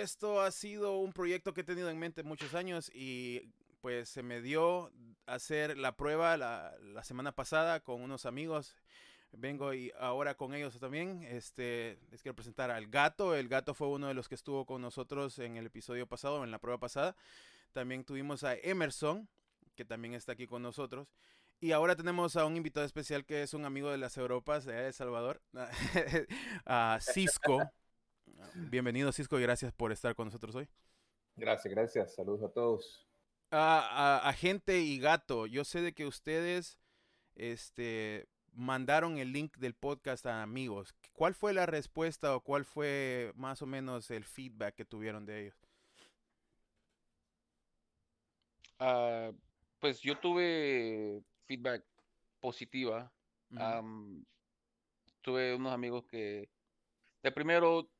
esto ha sido un proyecto que he tenido en mente muchos años y pues se me dio hacer la prueba la, semana pasada con unos amigos vengo y ahora con ellos también. Este, les quiero presentar al gato. El gato fue uno de los que estuvo con nosotros en el episodio pasado, en la prueba pasada. También tuvimos a Emerson, que también está aquí con nosotros. Y ahora tenemos a un invitado especial que es un amigo de las Europas de El Salvador, a Cisco. Bienvenido Cisco y gracias por estar con nosotros hoy. Gracias, gracias. Saludos a todos. A, a, gente y gato, yo sé de que ustedes este, mandaron el link del podcast a amigos. ¿Cuál fue la respuesta o cuál fue más o menos el feedback que tuvieron de ellos? Uh, pues yo tuve feedback positiva. tuve unos amigos que de primero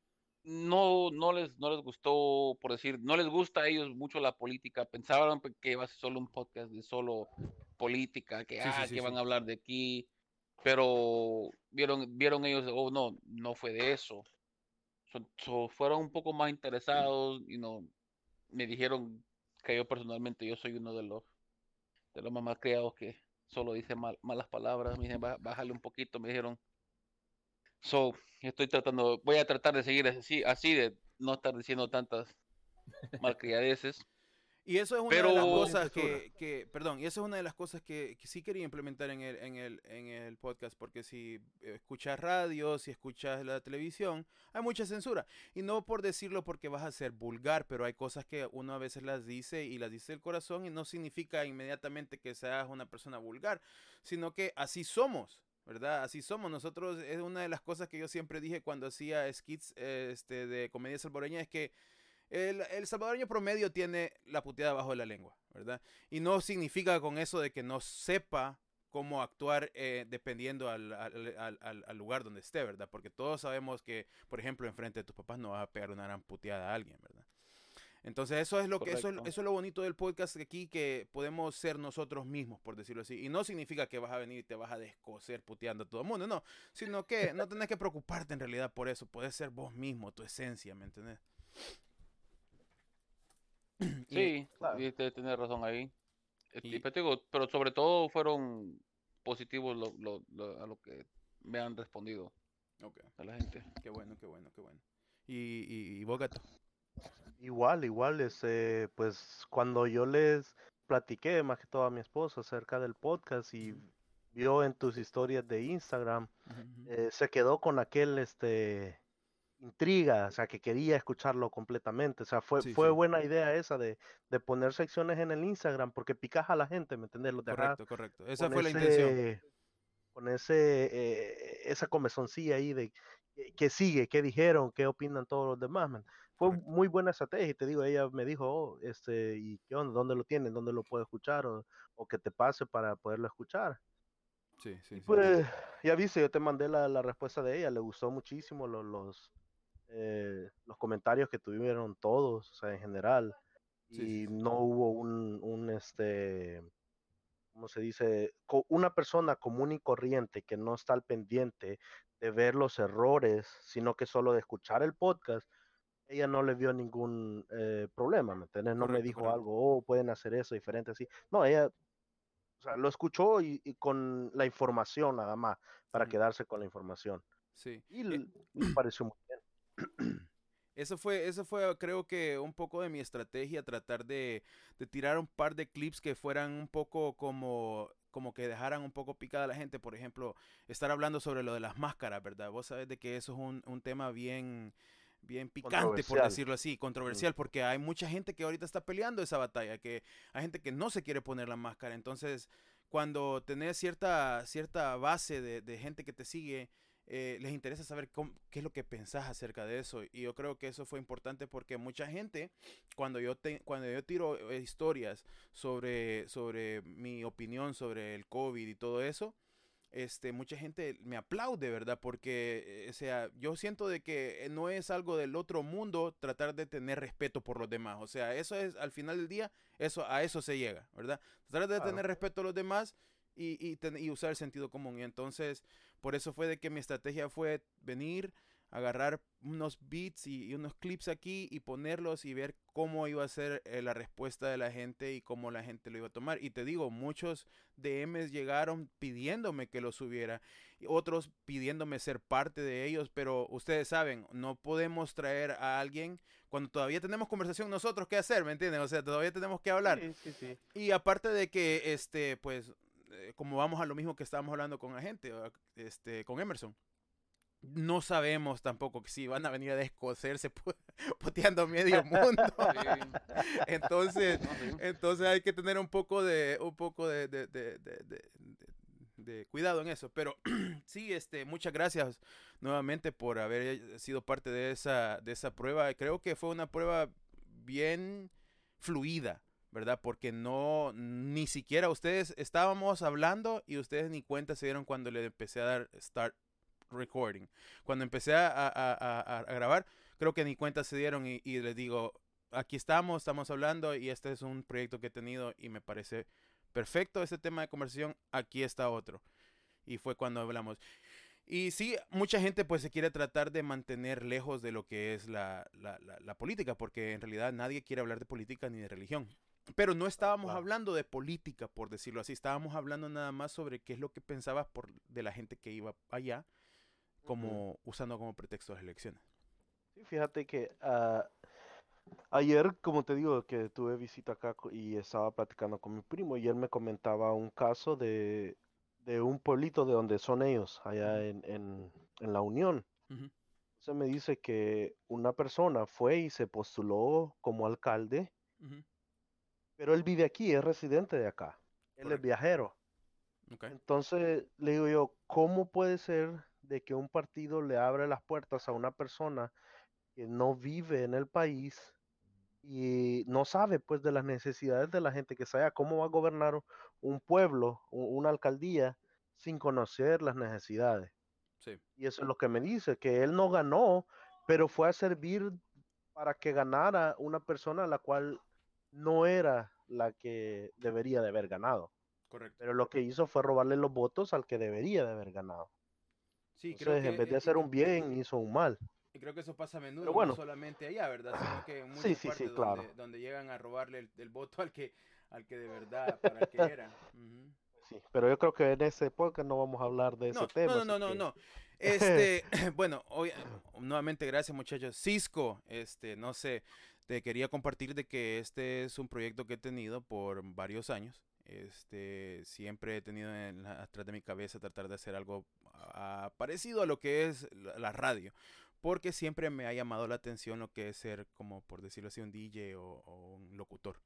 no, no, les, no les gustó, por decir, no les gusta a ellos mucho la política. Pensaban que iba a ser solo un podcast de solo política, que, ah, que van a hablar de aquí pero vieron, vieron ellos, oh no, no fue de eso. fueron un poco más interesados y no me dijeron que yo personalmente yo soy uno de los de los más criados que solo dice malas palabras. Me dijeron, bájale un poquito, me dijeron. So, estoy tratando, voy a tratar de seguir así, así de no estar diciendo tantas malcriadeces. Y eso es una de las cosas que, perdón, y eso es una de las cosas que, sí quería implementar en el, en, el, en el podcast, porque si escuchas radio, si escuchas la televisión, hay mucha censura. Y no por decirlo porque vas a ser vulgar, pero hay cosas que uno a veces las dice y las dice el corazón y no significa inmediatamente que seas una persona vulgar, sino que así somos. ¿Verdad? Así somos. Nosotros, es una de las cosas que yo siempre dije cuando hacía skits este, de comedia salvadoreña, es que el, salvadoreño promedio tiene la puteada bajo de la lengua, ¿verdad? Y no significa con eso de que no sepa cómo actuar eh, dependiendo al, lugar donde esté, ¿verdad? Porque todos sabemos que, por ejemplo, enfrente de tus papás no vas a pegar una gran puteada a alguien, ¿verdad? Entonces eso es lo que eso, es lo bonito del podcast aquí que podemos ser nosotros mismos por decirlo así y no significa que vas a venir y te vas a descoser puteando a todo el mundo no sino que no tenés que preocuparte en realidad por eso puedes ser vos mismo tu esencia ¿me entendés? Sí, claro. tener razón ahí. Este, pero, sobre todo fueron positivos a lo que me han respondido a la gente. Qué bueno, qué bueno, qué bueno. ¿Y, y, vos, gato? Igual, igual, este, pues cuando yo les platiqué más que todo a mi esposa acerca del podcast y vio en tus historias de Instagram, eh, se quedó con aquel, este, intriga, o sea, que quería escucharlo completamente. O sea, fue, fue buena idea esa de, de, poner secciones en el Instagram porque picas a la gente, ¿me entiendes? correcto, correcto. Esa fue la intención. Con ese, eh, esa comezoncilla ahí de qué sigue, qué dijeron, qué opinan todos los demás, man. Fue muy buena estrategia y te digo, ella me dijo, oh, este, ¿y qué onda? ¿Dónde lo tienen? ¿Dónde lo puedo escuchar? O, o que te pase para poderlo escuchar. Sí, sí, Pues, ya viste, yo te mandé la, la, respuesta de ella, le gustó muchísimo los, los, eh, los comentarios que tuvieron todos, o sea, en general, y no hubo un, un, este, ¿cómo se dice? Una persona común y corriente que no está al pendiente de ver los errores, sino que solo de escuchar el podcast, ella no le vio ningún eh, problema, ¿me entiendes? No me dijo algo, oh, pueden hacer eso diferente así. No, ella o sea, lo escuchó y, con la información nada más, para quedarse con la información. Sí. Y le eh, pareció muy bien. Eso fue, eso fue, creo que un poco de mi estrategia, tratar de, de, tirar un par de clips que fueran un poco como, como que dejaran un poco picada a la gente. Por ejemplo, estar hablando sobre lo de las máscaras, ¿verdad? Vos sabés de que eso es un, un tema bien, bien picante, por decirlo así, controversial, porque hay mucha gente que ahorita está peleando esa batalla, que hay gente que no se quiere poner la máscara. Entonces, cuando tenés cierta, cierta base de, de gente que te sigue, eh, les interesa saber qué es lo que pensás acerca de eso. Y yo creo que eso fue importante porque mucha gente, cuando yo, cuando yo tiro eh, historias sobre, sobre mi opinión sobre el COVID y todo eso, este, mucha gente me aplaude, ¿verdad? Porque, eh, o sea, yo siento de que no es algo del otro mundo tratar de tener respeto por los demás. O sea, eso es, al final del día, eso, a eso se llega, ¿verdad? Tratar de tener respeto a los demás y, y, usar el sentido común. Y entonces, por eso fue de que mi estrategia fue venir agarrar unos beats y, unos clips aquí y ponerlos y ver cómo iba a ser eh, la respuesta de la gente y cómo la gente lo iba a tomar. Y te digo, muchos DMs llegaron pidiéndome que lo subiera, y otros pidiéndome ser parte de ellos, pero ustedes saben, no podemos traer a alguien cuando todavía tenemos conversación nosotros qué hacer, ¿me entienden? O sea, todavía tenemos que hablar. Y aparte de que, este, pues, eh, como vamos a lo mismo que estábamos hablando con la gente, este, con Emerson no sabemos tampoco si van a venir a descoserse poteando medio mundo. entonces, entonces hay que tener un poco de, un poco de, de, de, de cuidado en eso. Pero sí, este, muchas gracias nuevamente por haber sido parte de esa, de esa prueba. Creo que fue una prueba bien fluida. ¿verdad? Porque no, ni siquiera ustedes estábamos hablando y ustedes ni cuenta se dieron cuando le empecé a dar start recording. Cuando empecé a, grabar, creo que ni cuenta se dieron y, les digo, aquí estamos, estamos hablando y este es un proyecto que he tenido y me parece perfecto este tema de conversación, aquí está otro. Y fue cuando hablamos. Y sí, mucha gente pues se quiere tratar de mantener lejos de lo que es la, la, política, porque en realidad nadie quiere hablar de política ni de religión. Pero no estábamos hablando de política, por decirlo así, estábamos hablando nada más sobre qué es lo que pensabas por, de la gente que iba allá como usando como pretexto las elecciones. Sí, fíjate que uh, ayer, como te digo, que tuve visita acá y estaba platicando con mi primo y él me comentaba un caso de, de un pueblito de donde son ellos, allá en, en, en, la Unión. Entonces me dice que una persona fue y se postuló como alcalde, pero él vive aquí, es residente de acá, él es viajero. Entonces le digo yo, ¿cómo puede ser de que un partido le abre las puertas a una persona que no vive en el país y no sabe pues de las necesidades de la gente, que sabe cómo va a gobernar un pueblo, una alcaldía, sin conocer las necesidades. Y eso es lo que me dice, que él no ganó, pero fue a servir para que ganara una persona a la cual no era la que debería de haber ganado. Correcto. Pero lo que hizo fue robarle los votos al que debería de haber ganado. Sí, creo que, en vez de hacer un bien, hizo un mal. Y creo que eso pasa a menudo, no solamente allá, ¿verdad? Sino que en muchas sí, sí, partes sí, claro. donde, llegan a robarle el, voto al que, al que de verdad, para que era. Sí, pero yo creo que en ese podcast no vamos a hablar de ese tema. No, no, no, no, Este, bueno, hoy, nuevamente gracias muchachos. Cisco, este, no sé, te quería compartir de que este es un proyecto que he tenido por varios años. Este, siempre he tenido en atrás de mi cabeza tratar de hacer algo ah, parecido a lo que es la, radio. Porque siempre me ha llamado la atención lo que es ser, como por decirlo así, un DJ o, un locutor.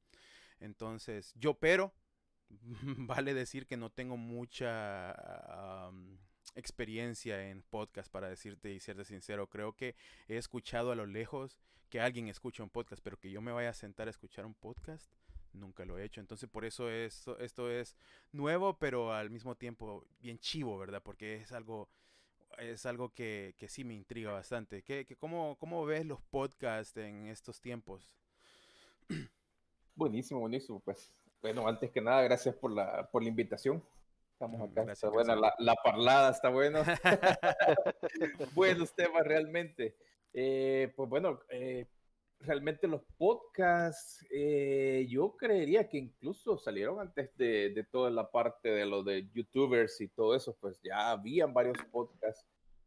Entonces, yo, pero, vale decir que no tengo mucha experiencia en podcast para decirte y serte sincero. Creo que he escuchado a lo lejos que alguien escucha un podcast, pero que yo me vaya a sentar a escuchar un podcast nunca lo he hecho. Entonces por eso esto, esto es nuevo, pero al mismo tiempo bien chivo, ¿verdad? Porque es algo, es algo que, que sí me intriga bastante. ¿Qué, qué, cómo, ¿Cómo ves los podcasts en estos tiempos? Buenísimo, buenísimo. Pues bueno, antes que nada, gracias por la, por la invitación. Estamos mm, acá. está buena la, la, parlada, está bueno. Buenos temas realmente. Eh, pues bueno, eh, realmente los podcasts, eh, yo creería que incluso salieron antes de, de, toda la parte de lo de youtubers y todo eso, pues ya habían varios podcasts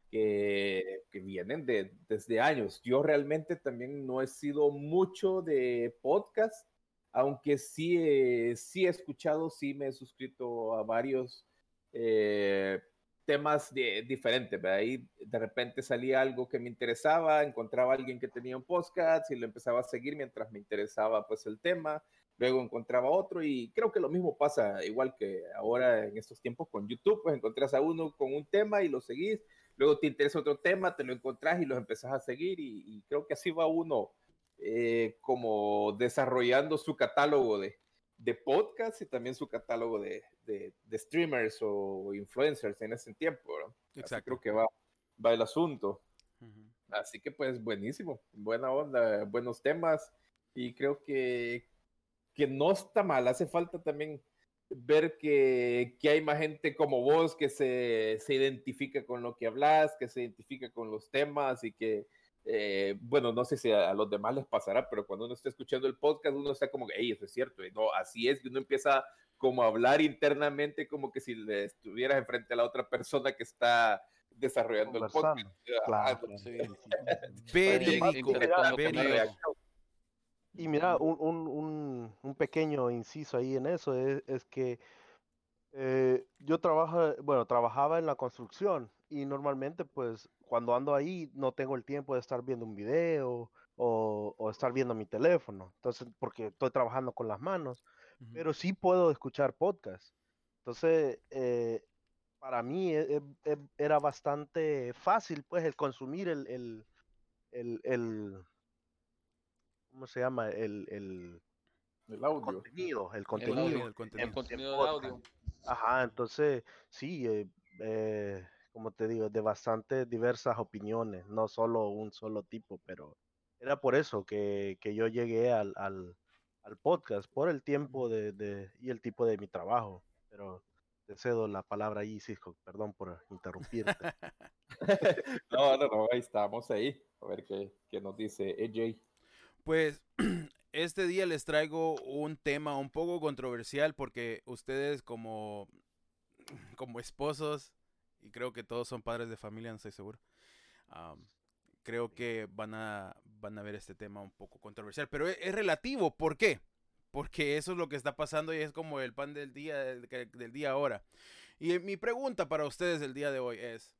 que, que vienen de, desde años. Yo realmente también no he sido mucho de podcast, aunque sí, sí he escuchado, sí me he suscrito a varios. Eh, temas de, diferentes, Ahí de repente salía algo que me interesaba, encontraba a alguien que tenía un podcast y lo empezaba a seguir mientras me interesaba pues el tema, luego encontraba otro y creo que lo mismo pasa igual que ahora en estos tiempos con YouTube, pues encontrás a uno con un tema y lo seguís, luego te interesa otro tema, te lo encontrás y los empezás a seguir y, creo que así va uno eh, como desarrollando su catálogo de, de podcast y también su catálogo de, de, streamers o influencers en ese tiempo, Exacto. creo que va, va el asunto. Así que pues buenísimo, buena onda, buenos temas y creo que, que no está mal, hace falta también ver que, que, hay más gente como vos que se, se, identifica con lo que hablas, que se identifica con los temas y que, eh, bueno, no sé si a, los demás les pasará, pero cuando uno está escuchando el podcast, uno está como, hey, eso es cierto, y no, así es, y uno empieza como a hablar internamente como que si le estuvieras enfrente a la otra persona que está desarrollando el podcast. Claro, sí, y mira, un, un, pequeño inciso ahí en eso es, es que eh, yo trabajo, bueno, trabajaba en la construcción y normalmente pues cuando ando ahí no tengo el tiempo de estar viendo un video o, o estar viendo mi teléfono, entonces porque estoy trabajando con las manos, pero sí puedo escuchar podcast. Entonces, eh, para mí e, e, e, era bastante fácil pues el consumir el, el, el, el ¿cómo se llama? El, el, el audio. contenido, el contenido. El, contenido, de audio. Ajá, entonces, sí, eh, eh, como te digo, de bastante diversas opiniones, no solo un solo tipo, pero era por eso que, que yo llegué al, al, al, podcast, por el tiempo de, de, y el tipo de mi trabajo. Pero te cedo la palabra ahí, Cisco, perdón por interrumpirte. no, no, no, ahí estamos ahí, a ver qué, qué nos dice AJ. Pues este día les traigo un tema un poco controversial porque ustedes como, como esposos, y creo que todos son padres de familia, no estoy seguro, creo que van a, van a ver este tema un poco controversial, pero es, relativo, ¿por qué? Porque eso es lo que está pasando y es como el pan del día, del, del día ahora. Y mi pregunta para ustedes el día de hoy es,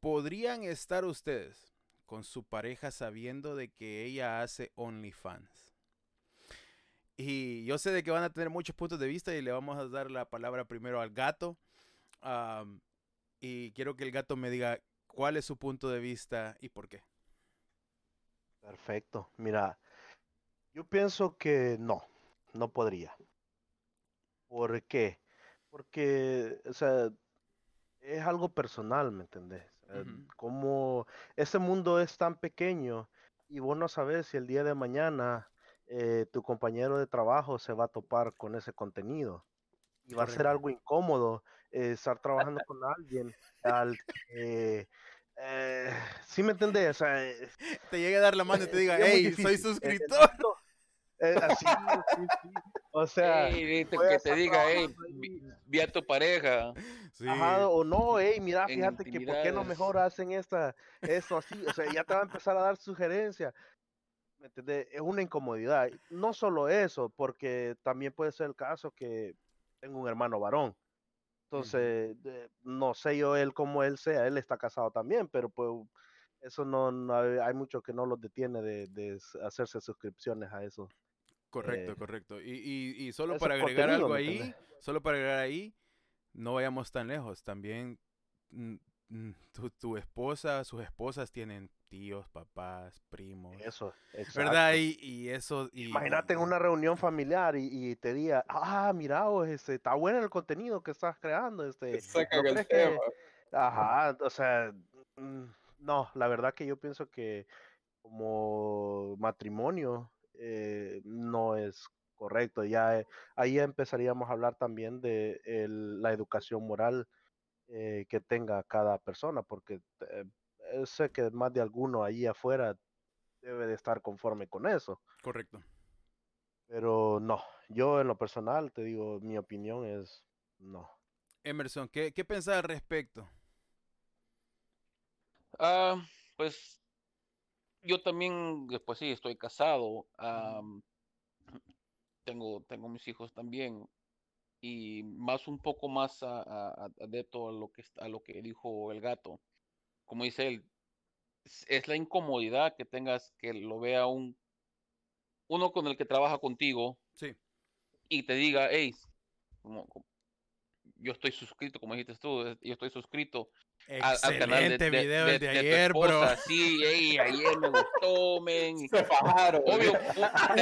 ¿podrían estar ustedes con su pareja sabiendo de que ella hace OnlyFans. Y yo sé de que van a tener muchos puntos de vista y le vamos a dar la palabra primero al gato. Y quiero que el gato me diga cuál es su punto de vista y por qué. Perfecto. Mira, yo pienso que no, no podría. ¿Por qué? Porque, o sea, es algo personal, ¿me entendés? Como ese mundo es tan pequeño y vos no sabes si el día de mañana eh, tu compañero de trabajo se va a topar con ese contenido. Y va a ser algo incómodo eh, estar trabajando con alguien al que... ¿Sí me entendés? te llegue a dar la mano y te diga, hey, soy suscriptor. así, sí, sí. O sea, que te diga, hey, vi a tu pareja. Ajá, o no, hey, mira, fíjate que por qué no mejor hacen esta, eso así, o sea, ya te va a empezar a dar sugerencias. ¿Me entiendes? Es una incomodidad. No solo eso, porque también puede ser el caso que tengo un hermano varón. Entonces, no sé yo él como él sea, él está casado también, pero pues eso no, hay mucho que no los detiene de, de hacerse suscripciones a eso. Correcto, eh, correcto. Y, y, y solo para agregar algo ahí, solo para agregar ahí, no vayamos tan lejos. También mm, tu, tu, esposa, sus esposas tienen tíos, papás, primos. Eso, exacto. ¿Verdad? Y, y eso. Y, Imagínate en una reunión familiar y, te diga, ah, mira, este, está bueno el contenido que estás creando. Este, ¿no que... Ajá, o sea, mm, no, la verdad que yo pienso que como matrimonio eh, no es correcto. Ya eh, ahí empezaríamos a hablar también de la educación moral eh, que tenga cada persona, porque sé que más de alguno ahí afuera debe de estar conforme con eso. Correcto. Pero no, yo en lo personal te digo, mi opinión es no. Emerson, ¿qué, qué pensás al respecto? Ah, pues yo también, pues sí, estoy casado. tengo, tengo mis hijos también. Y más un poco más adepto a, lo que, a lo que dijo el gato. Como dice él, es, la incomodidad que tengas que lo vea un uno con el que trabaja contigo. Sí. Y te diga, hey, como, yo estoy suscrito, como dijiste tú, yo estoy suscrito Excelente al canal de, video de, ayer, bro. Sí, ayer me gustó, men. Se fajaron. Obvio.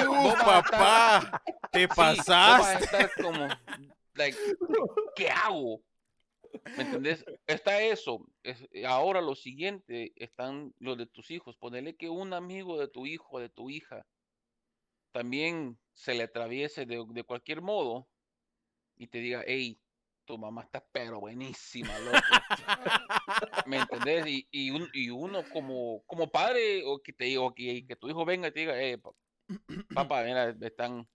Uh, papá, te pasaste. estar como, like, ¿qué hago? ¿Me entendés? Está eso. ahora lo siguiente están los de tus hijos. Ponele que un amigo de tu hijo, de tu hija, también se le atraviese de, de cualquier modo y te diga, hey, tu mamá está pero buenísima, loco. ¿Me entendés? Y, y, uno como, como padre, o que te digo, que, que tu hijo venga y te diga, eh, papá, mira, me están,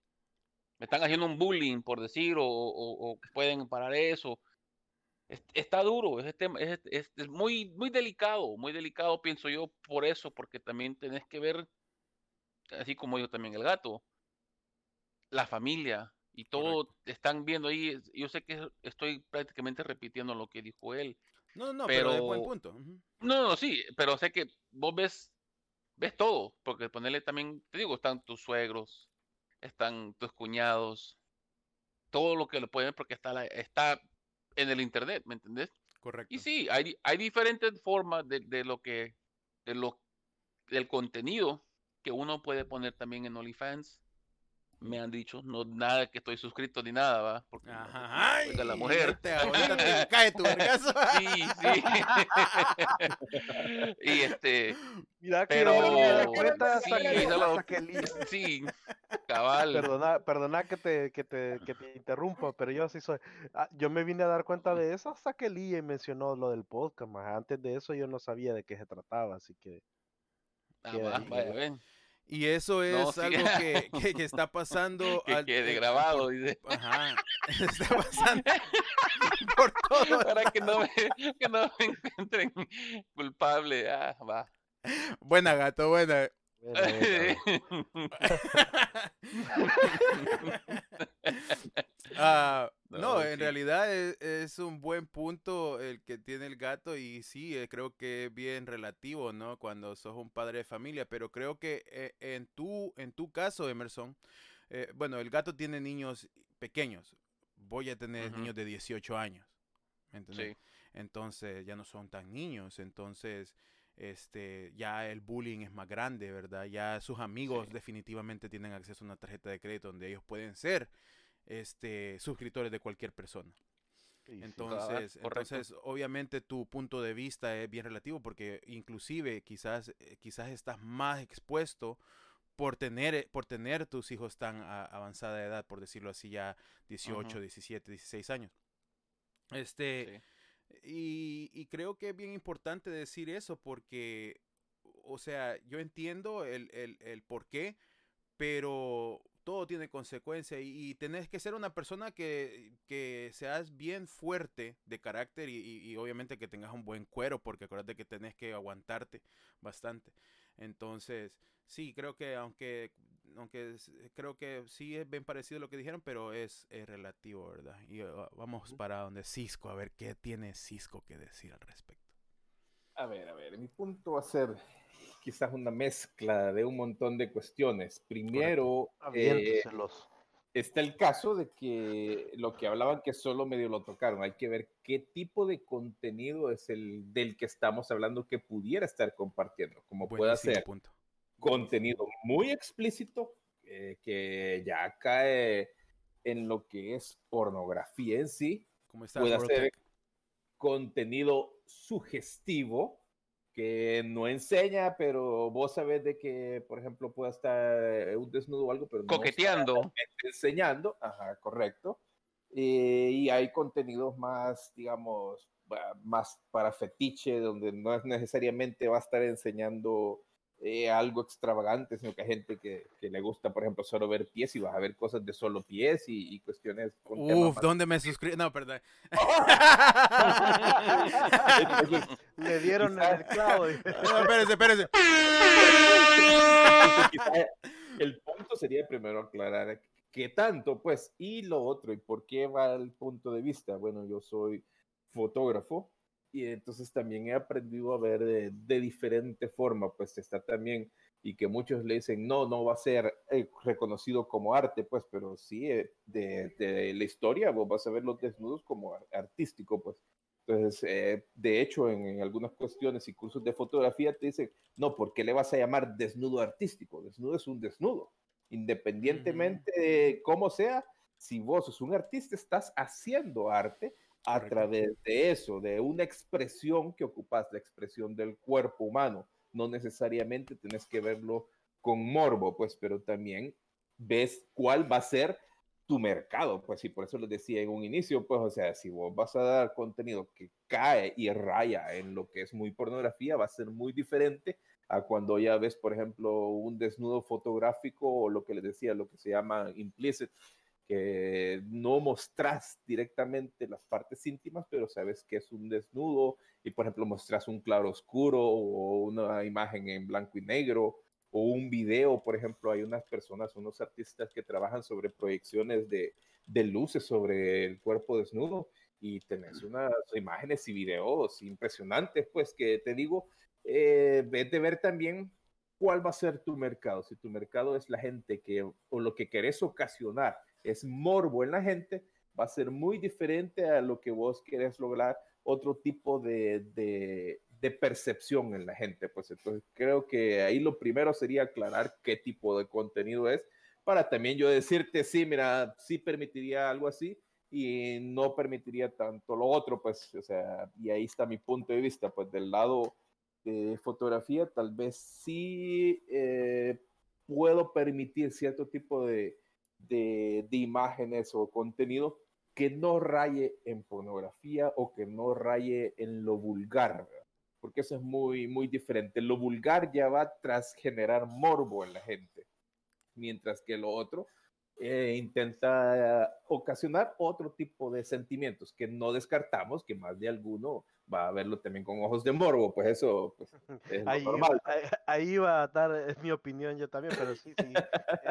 me están haciendo un bullying, por decir, o, o, pueden parar eso. está duro, es, es, es, muy, muy delicado, muy delicado, pienso yo, por eso, porque también tenés que ver, así como yo también el gato, la familia, y todo están viendo ahí. Yo sé que estoy prácticamente repitiendo lo que dijo él. No, no, pero, pero buen punto. No, no, sí, pero sé que vos ves, ves todo, porque ponerle también, te digo, están tus suegros, están tus cuñados, todo lo que lo pueden ver porque está, está en el internet, ¿me entendés? Correcto. Y sí, hay, hay diferentes formas de, de lo que, de lo, del contenido que uno puede poner también en OnlyFans me han dicho, no nada que estoy suscrito ni nada, va, porque Ajá, ay, la mujer. Te, te cae tu vergazo. Sí, sí. y este, Mira que pero sí, sí, cabal. Perdona, perdona que te, que te, que te interrumpa, pero yo así soy. Ah, yo me vine a dar cuenta de eso hasta que Lee mencionó lo del podcast, más antes de eso yo no sabía de qué se trataba, así que. Ah, va, vaya, ven. Y eso es algo que, que, está pasando. que quede grabado. Ajá. Está pasando por todo. Para que no me, que no me encuentren culpable. Ah, va. Buena, gato, buena. Ah, no, en realidad es, un buen punto el que tiene el gato y sí, eh, creo que es bien relativo, ¿no? Cuando sos un padre de familia, pero creo que eh, en, tu, en tu caso, Emerson, eh, bueno, el gato tiene niños pequeños, voy a tener niños de 18 años, ¿me Entonces ya no son tan niños, entonces este, ya el bullying es más grande, ¿verdad? Ya sus amigos definitivamente tienen acceso a una tarjeta de crédito donde ellos pueden ser este, suscriptores de cualquier persona. entonces, entonces, obviamente tu punto de vista es bien relativo porque inclusive quizás, eh, quizás estás más expuesto por tener, eh, por tener tus hijos tan avanzada edad, por decirlo así, ya 18, 17, 16 años. Este, y, y, creo que es bien importante decir eso porque, o sea, yo entiendo el, el, el por qué, pero todo tiene consecuencia y, tenés que ser una persona que, que seas bien fuerte de carácter y, obviamente que tengas un buen cuero porque acuérdate que tenés que aguantarte bastante. Entonces, sí, creo que aunque, aunque creo que sí es bien parecido a lo que dijeron, pero es, relativo, ¿verdad? Y uh, vamos para donde Cisco, a ver qué tiene Cisco que decir al respecto. A ver, a ver, mi punto va a ser quizás una mezcla de un montón de cuestiones. Primero, eh, está el caso de que lo que hablaban que solo medio lo tocaron. Hay que ver qué tipo de contenido es el del que estamos hablando que pudiera estar compartiendo, como puede ser contenido muy explícito eh, que ya cae en lo que es pornografía en sí. puede ser contenido sugestivo que no enseña, pero vos sabés de que, por ejemplo, pueda estar eh, un desnudo o algo, pero coqueteando, enseñando, ajá, correcto. Eh, y hay contenidos más, digamos, más para fetiche, donde no es necesariamente va a estar enseñando eh, algo extravagante, sino que hay gente que, que, le gusta, por ejemplo, solo ver pies y vas a ver cosas de solo pies y, cuestiones. Con Uf, ¿dónde me suscribo? No, perdón. le dieron el clavo. no, espérese, espérese. el punto sería primero aclarar qué tanto, pues, y lo otro, y por qué va el punto de vista. Bueno, yo soy fotógrafo y entonces también he aprendido a ver de, de, diferente forma, pues está también, y que muchos le dicen, no, no va a ser eh, reconocido como arte, pues, pero sí, eh, de, de, la historia vos vas a ver los desnudos como artístico, pues. Entonces, eh, de hecho, en, en, algunas cuestiones y cursos de fotografía te dicen, no, ¿por qué le vas a llamar desnudo artístico? Desnudo es un desnudo. Independientemente de cómo sea, si vos sos un artista, estás haciendo arte a través de eso, de una expresión que ocupas, la expresión del cuerpo humano. No necesariamente tienes que verlo con morbo, pues, pero también ves cuál va a ser tu mercado, pues, y por eso les decía en un inicio, pues, o sea, si vos vas a dar contenido que cae y raya en lo que es muy pornografía, va a ser muy diferente a cuando ya ves, por ejemplo, un desnudo fotográfico o lo que les decía, lo que se llama implicit, que no mostras directamente las partes íntimas, pero sabes que es un desnudo y, por ejemplo, mostras un claro oscuro o una imagen en blanco y negro o un video, por ejemplo, hay unas personas, unos artistas que trabajan sobre proyecciones de, de luces sobre el cuerpo desnudo y tenés unas imágenes y videos impresionantes, pues que te digo, eh, de ver también cuál va a ser tu mercado. Si tu mercado es la gente que, o lo que querés ocasionar es morbo en la gente, va a ser muy diferente a lo que vos querés lograr otro tipo de, de, percepción en la gente. Pues entonces creo que ahí lo primero sería aclarar qué tipo de contenido es para también yo decirte, sí, mira, sí permitiría algo así y no permitiría tanto lo otro, pues, o sea, y ahí está mi punto de vista, pues del lado de fotografía, tal vez sí eh, puedo permitir cierto tipo de, de, imágenes o contenido que no raye en pornografía o que no raye en lo vulgar, porque eso es muy, muy diferente. Lo vulgar ya va tras generar morbo en la gente, mientras que lo otro eh, intenta ocasionar otro tipo de sentimientos que no descartamos que más de alguno va a verlo también con ojos de morbo, pues eso pues, es ahí, normal. Ahí, va a dar, es mi opinión yo también, pero sí, sí.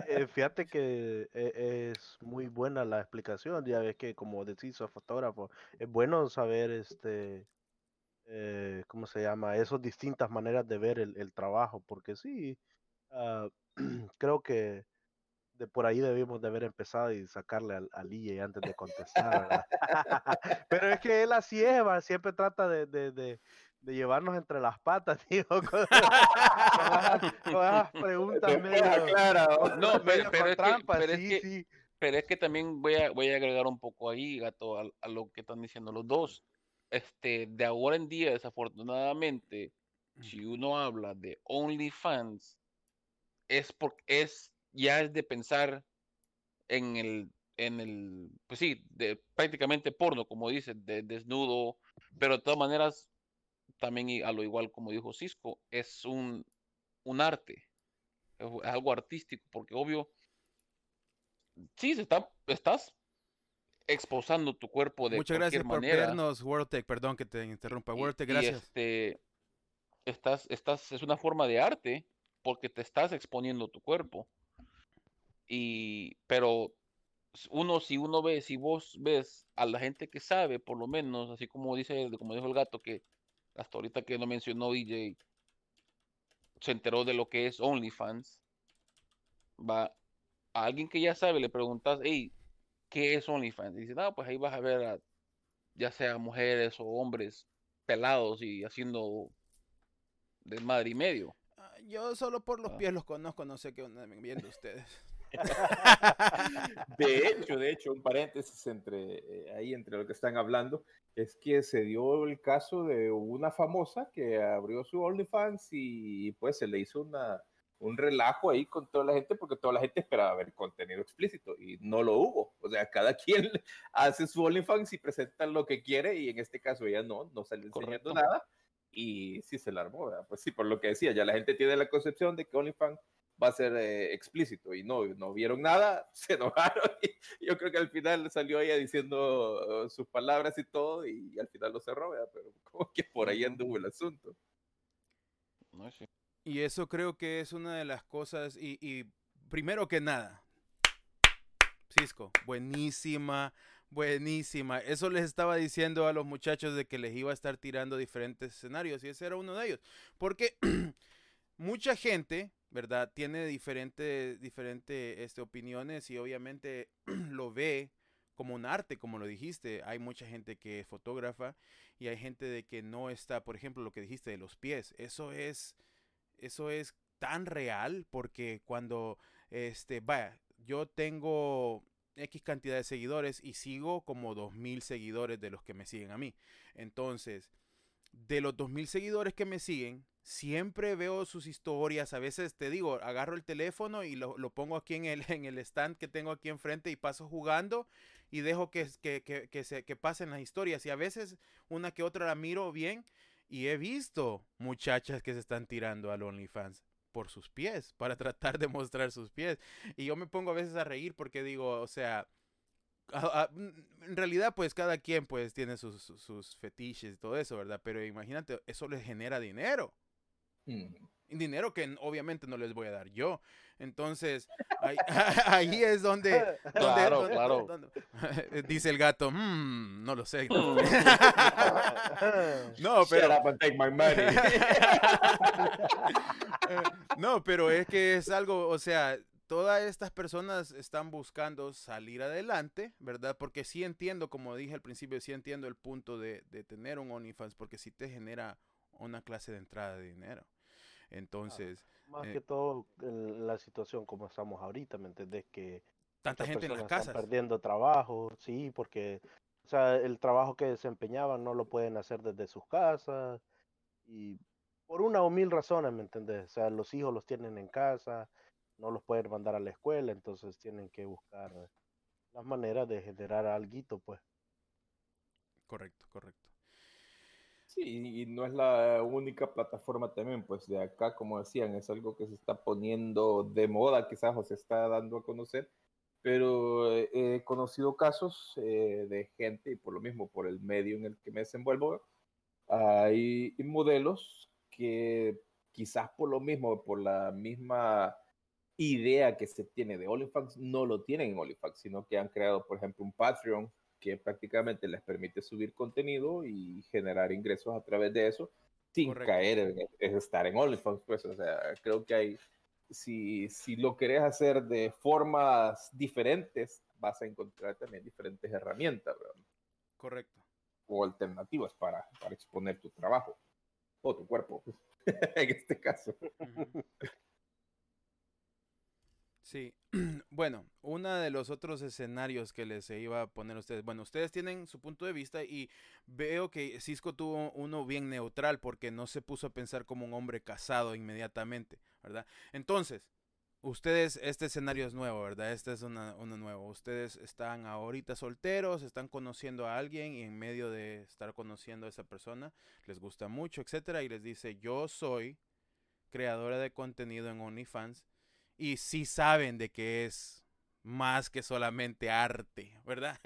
Eh, fíjate que eh, es muy buena la explicación, ya ves que como decís, sos fotógrafo, es bueno saber este, eh, ¿cómo se llama? Esas distintas maneras de ver el, el trabajo, porque sí, uh, creo que de por ahí debimos de haber empezado y sacarle al, al antes de contestar, Pero es que él así es, siempre trata de, de, de, de, llevarnos entre las patas, tío, con, con, las, preguntas medio, claro. No, pero, pero, es que, pero, sí, es que, sí. pero es que también voy a, voy a agregar un poco ahí, gato, a, a lo que están diciendo los dos. Este, de ahora en día, desafortunadamente, si uno habla de OnlyFans, es porque es ya es de pensar en el, en el, pues sí, de prácticamente porno, como dice, de desnudo, pero de todas maneras, también a lo igual como dijo Cisco, es un, un arte, es algo artístico, porque obvio, sí, se está, estás exposando tu cuerpo de Muchas gracias por vernos, WorldTech, perdón que te interrumpa, WorldTech, gracias. este, estás, estás, es una forma de arte porque te estás exponiendo tu cuerpo. Y, pero uno, si uno ve, si vos ves a la gente que sabe, por lo menos, así como dice, como dijo el gato, que hasta ahorita que no mencionó DJ, se enteró de lo que es OnlyFans, va a alguien que ya sabe, le preguntas, hey, ¿qué es OnlyFans? Y dice, no, pues ahí vas a ver a, ya sea mujeres o hombres pelados y haciendo de madre y medio. Ah, yo solo por los ah. pies los conozco, no sé qué andan viendo ustedes. De hecho, de hecho, un paréntesis entre eh, ahí entre lo que están hablando es que se dio el caso de una famosa que abrió su OnlyFans y pues se le hizo una, un relajo ahí con toda la gente porque toda la gente esperaba ver contenido explícito y no lo hubo. O sea, cada quien hace su OnlyFans y presenta lo que quiere y en este caso ella no, no salió enseñando nada y sí se la armó. Pues sí, por lo que decía, ya la gente tiene la concepción de que OnlyFans va a ser eh, explícito y no, no vieron nada, se enojaron y yo creo que al final salió ella diciendo uh, sus palabras y todo y, al final lo cerró, pero como que por ahí anduvo el asunto. Y eso creo que es una de las cosas y, y primero que nada, Cisco, buenísima, buenísima. Eso les estaba diciendo a los muchachos de que les iba a estar tirando diferentes escenarios y ese era uno de ellos. Porque mucha gente ¿verdad? Tiene diferentes diferente, este, opiniones y obviamente lo ve como un arte, como lo dijiste. Hay mucha gente que es fotógrafa y hay gente de que no está, por ejemplo, lo que dijiste de los pies. Eso es, eso es tan real porque cuando, este, vaya, yo tengo X cantidad de seguidores y sigo como 2000 seguidores de los que me siguen a mí. Entonces, de los 2.000 seguidores que me siguen, siempre veo sus historias. A veces te digo, agarro el teléfono y lo, pongo aquí en el, en el stand que tengo aquí enfrente y paso jugando y dejo que, que, que, que, que pasen las historias. Y a veces una que otra la miro bien y he visto muchachas que se están tirando al OnlyFans por sus pies, para tratar de mostrar sus pies. Y yo me pongo a veces a reír porque digo, o sea, en realidad pues cada quien pues tiene sus, sus fetiches y todo eso, ¿verdad? Pero imagínate, eso les genera dinero. Mm. Dinero que obviamente no les voy a dar yo. Entonces, ahí, es donde, claro, claro. dice el gato, mmm, no lo sé. no, pero... no, pero es que es algo, o sea, todas estas personas están buscando salir adelante, ¿verdad? Porque sí entiendo, como dije al principio, sí entiendo el punto de, tener un OnlyFans, porque sí te genera una clase de entrada de dinero. Entonces... más eh que todo la situación como estamos ahorita, ¿me entendés? Que tanta gente en las casas. Están perdiendo trabajo, sí, porque o sea, el trabajo que desempeñaban no lo pueden hacer desde sus casas y por una o mil razones, ¿me entendés? O sea, los hijos los tienen en casa, no los pueden mandar a la escuela, entonces tienen que buscar las maneras de generar algo, pues. Correcto, correcto. Sí, y no es la única plataforma también, pues de acá, como decían, es algo que se está poniendo de moda, quizás o se está dando a conocer, pero he conocido casos eh, de gente, y por lo mismo, por el medio en el que me desenvuelvo, hay modelos que quizás por lo mismo, por la misma idea que se tiene de OnlyFans no lo tienen en OnlyFans, sino que han creado, por ejemplo, un Patreon que prácticamente les permite subir contenido y generar ingresos a través de eso sin caer en, estar en OnlyFans. Pues, o sea, creo que hay, si, si lo querés hacer de formas diferentes, vas a encontrar también diferentes herramientas, Correcto. O alternativas para, para exponer tu trabajo o tu cuerpo, en este caso. Sí, bueno, uno de los otros escenarios que les iba a poner a ustedes, bueno, ustedes tienen su punto de vista y veo que Cisco tuvo uno bien neutral porque no se puso a pensar como un hombre casado inmediatamente, ¿verdad? Entonces, ustedes, este escenario es nuevo, ¿verdad? Este es uno nuevo. Ustedes están ahorita solteros, están conociendo a alguien y en medio de estar conociendo a esa persona, les gusta mucho, etcétera, y les dice, yo soy creadora de contenido en OnlyFans y sí saben de que es más que solamente arte, ¿verdad?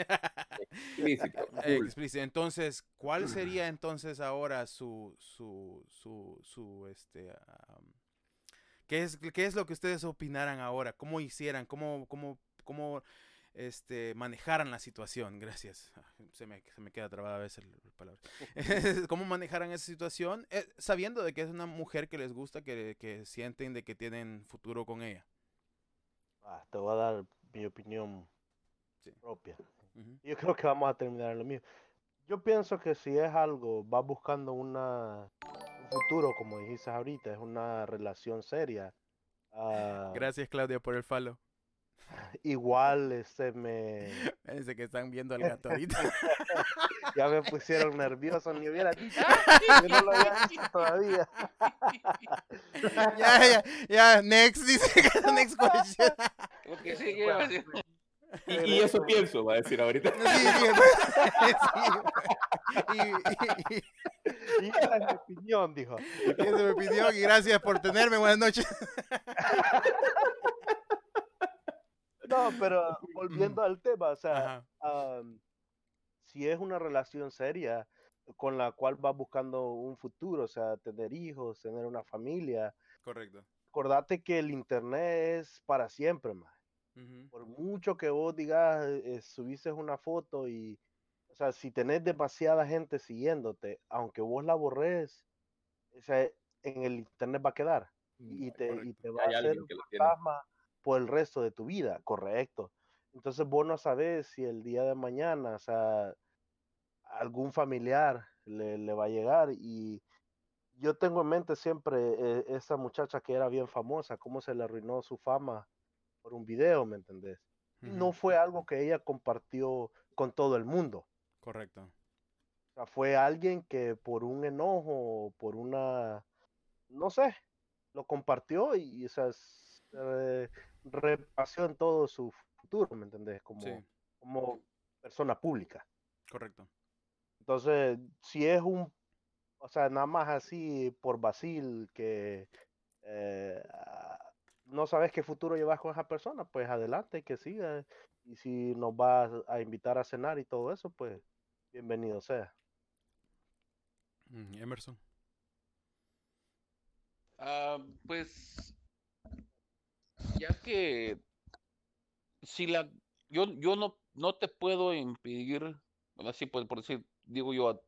Explícito. Entonces, ¿cuál sería entonces ahora su, su, su, su, este, ¿qué, es, qué es lo que ustedes opinaran ahora? ¿Cómo hicieran? ¿Cómo, cómo, cómo este, manejaran la situación? Gracias. Se me, se me queda trabada a veces la palabra. ¿Cómo manejaran esa situación? Eh, sabiendo de que es una mujer que les gusta, que, que sienten de que tienen futuro con ella. Ah, te voy a dar mi opinión propia. Yo creo que vamos a terminar en lo mismo. Yo pienso que si es algo, va buscando una, un futuro, como dijiste ahorita, es una relación seria. Ah, Gracias, Claudia, por el follow. Igual este me. Parece que están viendo al gato ahorita. ya me pusieron nervioso, ni hubiera dicho. Yo no lo había dicho todavía. ya, ya, ya, next, dice next question. Porque sí, pues, y, y, eso pienso, va a decir ahorita. Sí, sí, y, y, y, esa es mi opinión, dijo. esa es mi opinión y gracias por tenerme. Buenas noches. No, pero volviendo al tema, o sea, si es una relación seria con la cual vas buscando un futuro, o sea, tener hijos, tener una familia. Correcto. Acordate que el internet es para siempre, más. Por mucho que vos digas, eh, subiste una foto y, o sea, si tenés demasiada gente siguiéndote, aunque vos la borres, o sea, en el internet va a quedar mm, y te, y te va a hacer un fantasma por el resto de tu vida, correcto. Entonces vos no sabes si el día de mañana, o sea, algún familiar le, va a llegar y yo tengo en mente siempre eh, esa muchacha que era bien famosa, cómo se le arruinó su fama por un video, ¿me entendés? No fue algo que ella compartió con todo el mundo. Correcto. sea, fue alguien que por un enojo, por una, no sé, lo compartió y, o sea, eh, repasó en todo su futuro, ¿me entendés? Como, como persona pública. Correcto. Entonces, si es un, o sea, nada más así por Basil que eh, no sabes qué futuro llevas con esa persona, pues adelante, que siga. Y si nos va a invitar a cenar y todo eso, pues bienvenido sea. Emerson. Ah, pues ya que si la yo yo no no te puedo impedir así pues por decir digo yo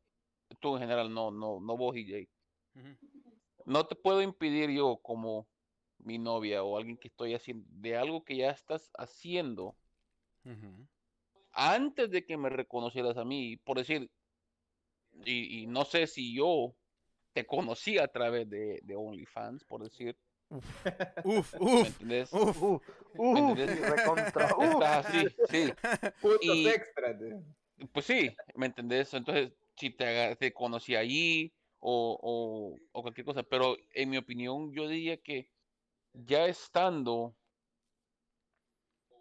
tú en general no no no vos y Jay no te puedo impedir yo como mi novia o alguien que estoy haciendo de algo que ya estás haciendo antes de que me reconocieras a mí por decir y, no sé si yo te conocí a través de, de OnlyFans, por decir. Uf, uf, ¿Me entendés? Uf, uf, ¿Me entendés? Estás así, sí. y, extras. Pues sí, ¿me entendés? Entonces, si te, te conocí allí o, o, o, cualquier cosa, pero en mi opinión yo diría que ya estando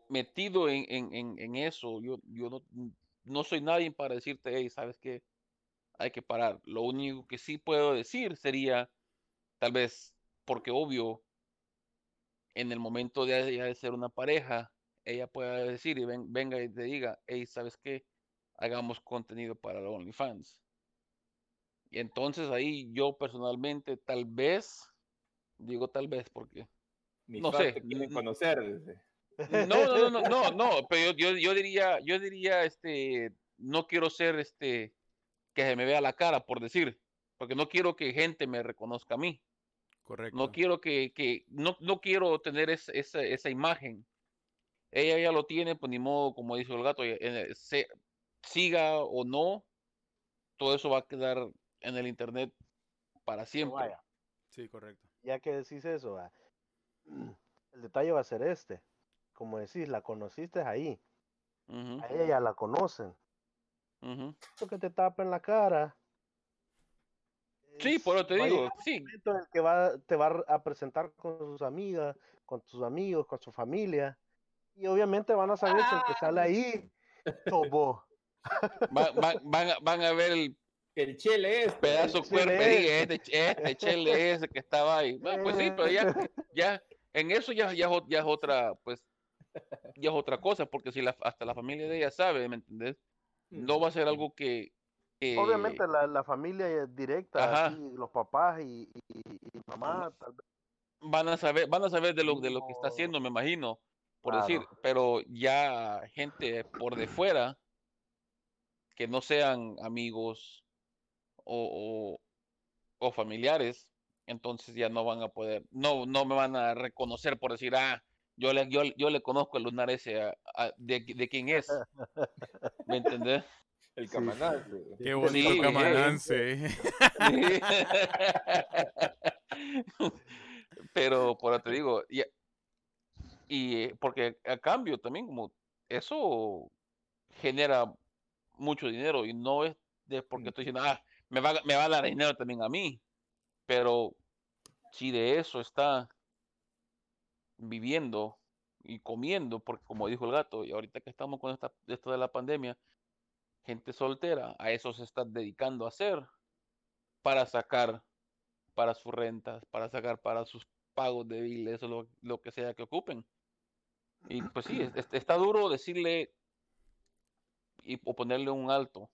metido en, en, en, eso, yo, yo no, no soy nadie para decirte, hey, ¿sabes qué? hay que parar. Lo único que sí puedo decir sería, tal vez, porque obvio, en el momento de, de ser una pareja, ella pueda decir y venga y te diga, hey, ¿sabes qué? Hagamos contenido para los OnlyFans. Y entonces ahí yo personalmente tal vez, digo tal vez porque no sé, conocer. No, no, no, no, no, pero yo, yo, yo diría, yo diría, este, no quiero ser, este, que se me vea la cara, por decir, porque no quiero que gente me reconozca a mí. Correcto. No quiero que, que no, no quiero tener esa, esa imagen. Ella ya lo tiene, pues ni modo, como dice el gato, eh, se, siga o no, todo eso va a quedar en el internet para siempre. Sí, correcto. Ya que decís eso, el detalle va a ser este. Como decís, la conociste ahí. A ella ya la conocen. Uh que te tapa en la cara. Sí, por lo te digo, sí. En el que va, te va a presentar con sus amigas, con tus amigos, con su familia. Y obviamente van a saber que el que sale ahí, tobo. van, van, a ver el, el chele es pedazo cuerpo este, este chele ese que estaba ahí. pues sí, pero ya, ya, en eso ya, ya, ya es otra, pues, ya es otra cosa, porque si la, hasta la familia de ella sabe, ¿me entendés? no va a ser algo que... Obviamente la, la, familia directa, los papás y, y, mamá, tal vez. Van a saber, van a saber de lo, de lo que está haciendo, me imagino, por decir, pero ya gente por de fuera, que no sean amigos o, o, familiares, entonces ya no van a poder, no, no me van a reconocer por decir, ah, yo le, yo, yo le conozco el lunar ese de, de, quién es. ¿Me entendés? El camanance. Qué bonito sí, camanance. Pero, por te digo, y, y porque a cambio también como eso genera mucho dinero y no es de porque estoy diciendo, ah, me va, me va a dar dinero también a mí. Pero si de eso está viviendo y comiendo, porque como dijo el gato, y ahorita que estamos con esta, esto de la pandemia, gente soltera, a eso se está dedicando a hacer para sacar para sus rentas, para sacar para sus pagos de biles o lo, lo que sea que ocupen. Y pues sí, está duro decirle y, o ponerle un alto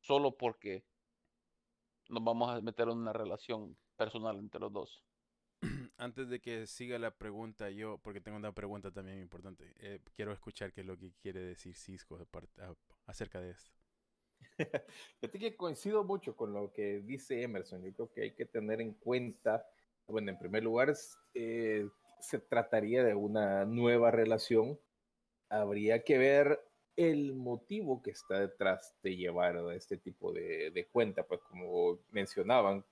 solo porque nos vamos a meter en una relación personal entre los dos antes de que siga la pregunta, yo, porque tengo una pregunta también importante, eh, quiero escuchar qué es lo que quiere decir Cisco acerca de esto. Yo que coincido mucho con lo que dice Emerson. Yo creo que hay que tener en cuenta, bueno, en primer lugar, eh, se trataría de una nueva relación. Habría que ver el motivo que está detrás de llevar este tipo de, de cuenta, pues como mencionaban,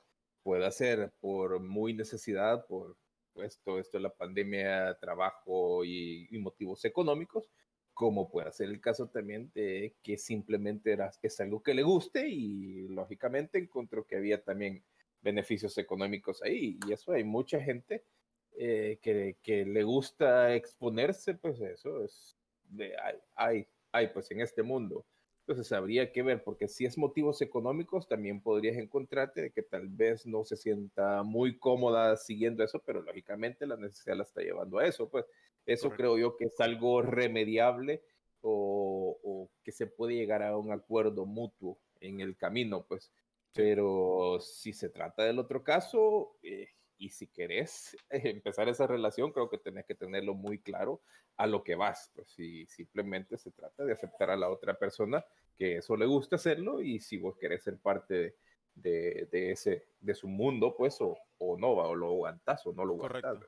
puede ser por muy necesidad, por esto, esto de la pandemia, trabajo y, motivos económicos, como puede ser el caso también de que simplemente es algo que le guste y lógicamente encontró que había también beneficios económicos ahí. Y eso hay mucha gente eh, que, que, le gusta exponerse, pues eso es, de, hay, hay, hay, pues en este mundo. Entonces habría que ver, porque si es motivos económicos, también podrías encontrarte de que tal vez no se sienta muy cómoda siguiendo eso, pero lógicamente la necesidad la está llevando a eso. Pues eso creo yo que es algo remediable o, o, que se puede llegar a un acuerdo mutuo en el camino, pues. Pero si se trata del otro caso, eh, y si querés empezar esa relación, creo que tenés que tenerlo muy claro a lo que vas. Pues si simplemente se trata de aceptar a la otra persona que eso le gusta hacerlo y si vos querés ser parte de, de, ese, de su mundo, pues o, o no, o lo aguantás o no lo aguantás.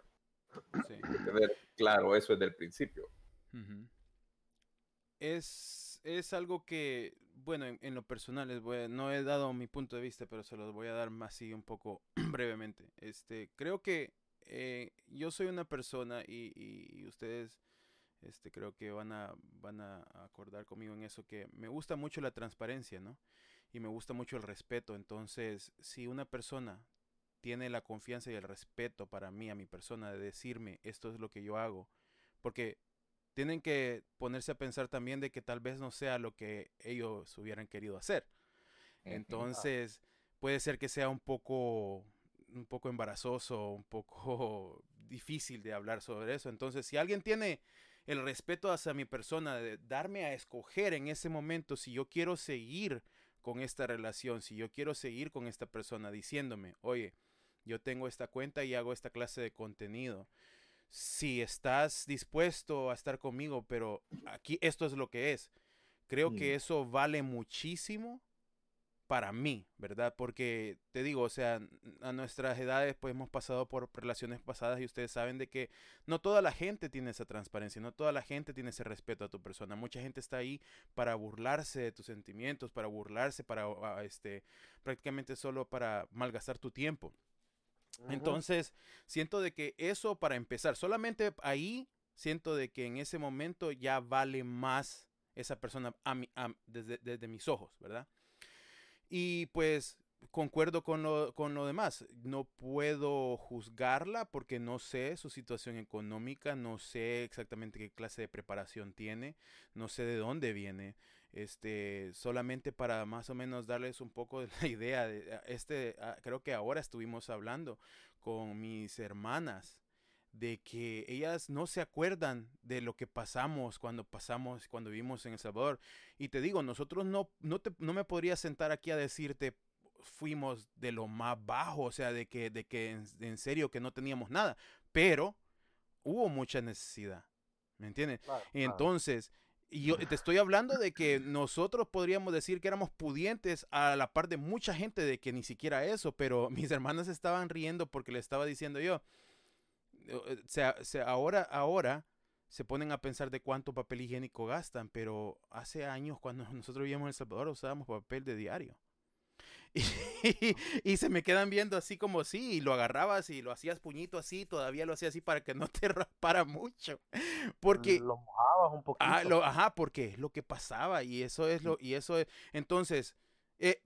Sí. tener claro eso desde el principio. Es, es algo que bueno, en, lo personal, les voy no he dado mi punto de vista, pero se los voy a dar más así un poco brevemente. Este, creo que eh, yo soy una persona y, y, ustedes este, creo que van a, van a acordar conmigo en eso, que me gusta mucho la transparencia, ¿no? Y me gusta mucho el respeto. Entonces, si una persona tiene la confianza y el respeto para mí, a mi persona, de decirme esto es lo que yo hago, porque tienen que ponerse a pensar también de que tal vez no sea lo que ellos hubieran querido hacer. Entonces, puede ser que sea un poco un poco embarazoso, un poco difícil de hablar sobre eso. Entonces, si alguien tiene el respeto hacia mi persona, de darme a escoger en ese momento si yo quiero seguir con esta relación, si yo quiero seguir con esta persona diciéndome, oye, yo tengo esta cuenta y hago esta clase de contenido si estás dispuesto a estar conmigo, pero aquí esto es lo que es. Creo que mm. eso vale muchísimo para mí, ¿verdad? Porque te digo, o sea, a nuestras edades pues hemos pasado por relaciones pasadas y ustedes saben de que no toda la gente tiene esa transparencia, no toda la gente tiene ese respeto a tu persona. Mucha gente está ahí para burlarse de tus sentimientos, para burlarse, para este prácticamente solo para malgastar tu tiempo. Entonces, siento de que eso para empezar, solamente ahí siento de que en ese momento ya vale más esa persona a desde, desde, mis ojos, ¿verdad? Y pues concuerdo con lo, con lo demás. No puedo juzgarla porque no sé su situación económica, no sé exactamente qué clase de preparación tiene, no sé de dónde viene este, solamente para más o menos darles un poco de la idea, de, este, creo que ahora estuvimos hablando con mis hermanas de que ellas no se acuerdan de lo que pasamos cuando pasamos, cuando vivimos en El Salvador. Y te digo, nosotros no, no, te, no me podría sentar aquí a decirte fuimos de lo más bajo, o sea, de que, de que en, serio que no teníamos nada, pero hubo mucha necesidad, ¿me entiendes? y entonces, y yo te estoy hablando de que nosotros podríamos decir que éramos pudientes a la par de mucha gente de que ni siquiera eso, pero mis hermanas estaban riendo porque le estaba diciendo yo, eh, o sea, ahora, ahora se ponen a pensar de cuánto papel higiénico gastan, pero hace años cuando nosotros vivíamos en El Salvador usábamos papel de diario. Y, se me quedan viendo así como sí, y lo agarrabas y lo hacías puñito así, todavía lo hacía así para que no te raspara mucho. Porque lo mojabas un ah, poquito. ajá, porque es lo que pasaba y eso es lo y eso es entonces eh,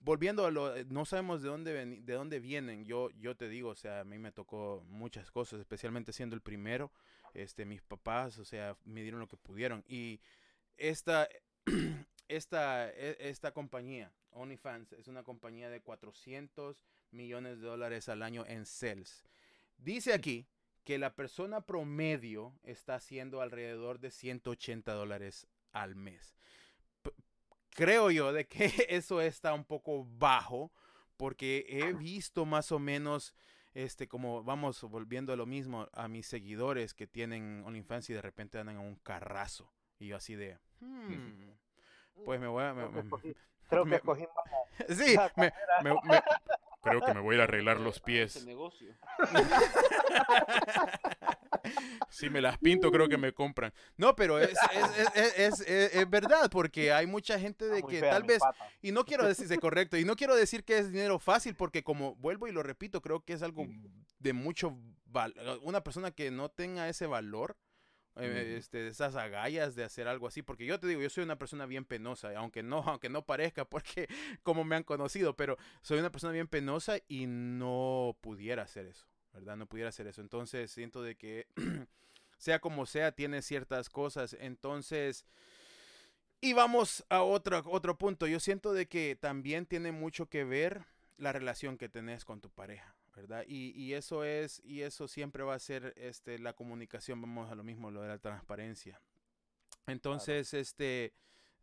volviendo a lo no sabemos de dónde de dónde vienen. Yo yo te digo, o sea, a mí me tocó muchas cosas, especialmente siendo el primero. Este mis papás, o sea, me dieron lo que pudieron y esta esta, e, esta compañía, OnlyFans, es una compañía de 400 millones de dólares al año en sales. Dice aquí que la persona promedio está haciendo alrededor de 180 dólares al mes. creo yo de que eso está un poco bajo porque he visto más o menos este como vamos volviendo a lo mismo a mis seguidores que tienen OnlyFans y de repente andan en un carrazo y yo así de hmm, pues me voy a... creo que escogí Sí, me, creo que me voy a arreglar los pies. negocio. si me las pinto, creo que me compran. No, pero es, es, es, es verdad, porque hay mucha gente de que tal vez, y no quiero decirse correcto, y no quiero decir que es dinero fácil, porque como vuelvo y lo repito, creo que es algo de mucho valor. Una persona que no tenga ese valor, eh, este, esas agallas de hacer algo así, porque yo te digo, yo soy una persona bien penosa, aunque no, aunque no parezca, porque como me han conocido, pero soy una persona bien penosa y no pudiera hacer eso, ¿verdad? No pudiera hacer eso. Entonces siento de que, sea como sea, tiene ciertas cosas. Entonces, y vamos a otro, otro punto. Yo siento de que también tiene mucho que ver la relación que tenés con tu pareja. ¿Verdad? Y, y, eso es, y eso siempre va a ser este, la comunicación, vamos a lo mismo, lo de la transparencia. Entonces, este,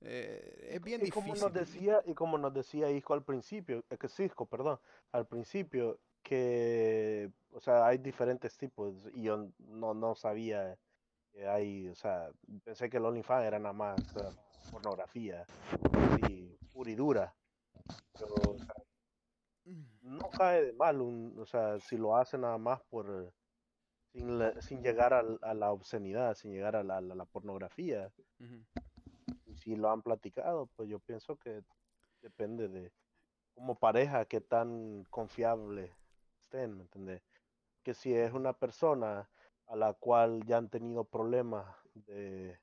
eh, es bien y difícil. Como nos decía, y como nos decía Hijo al principio, eh, que Cisco, perdón, al principio, que, o sea, hay diferentes tipos, y yo no, no sabía que hay, o sea, pensé que el OnlyFans era nada más pornografía, así, pura y dura. Pero, o sea, no cae de mal, un, o sea, si lo hace nada más por sin, sin llegar a, a, la obscenidad, sin llegar a la, la pornografía. Uh -huh. Si lo han platicado, pues yo pienso que depende de como pareja qué tan confiable estén, ¿me entiendes? Que si es una persona a la cual ya han tenido problemas de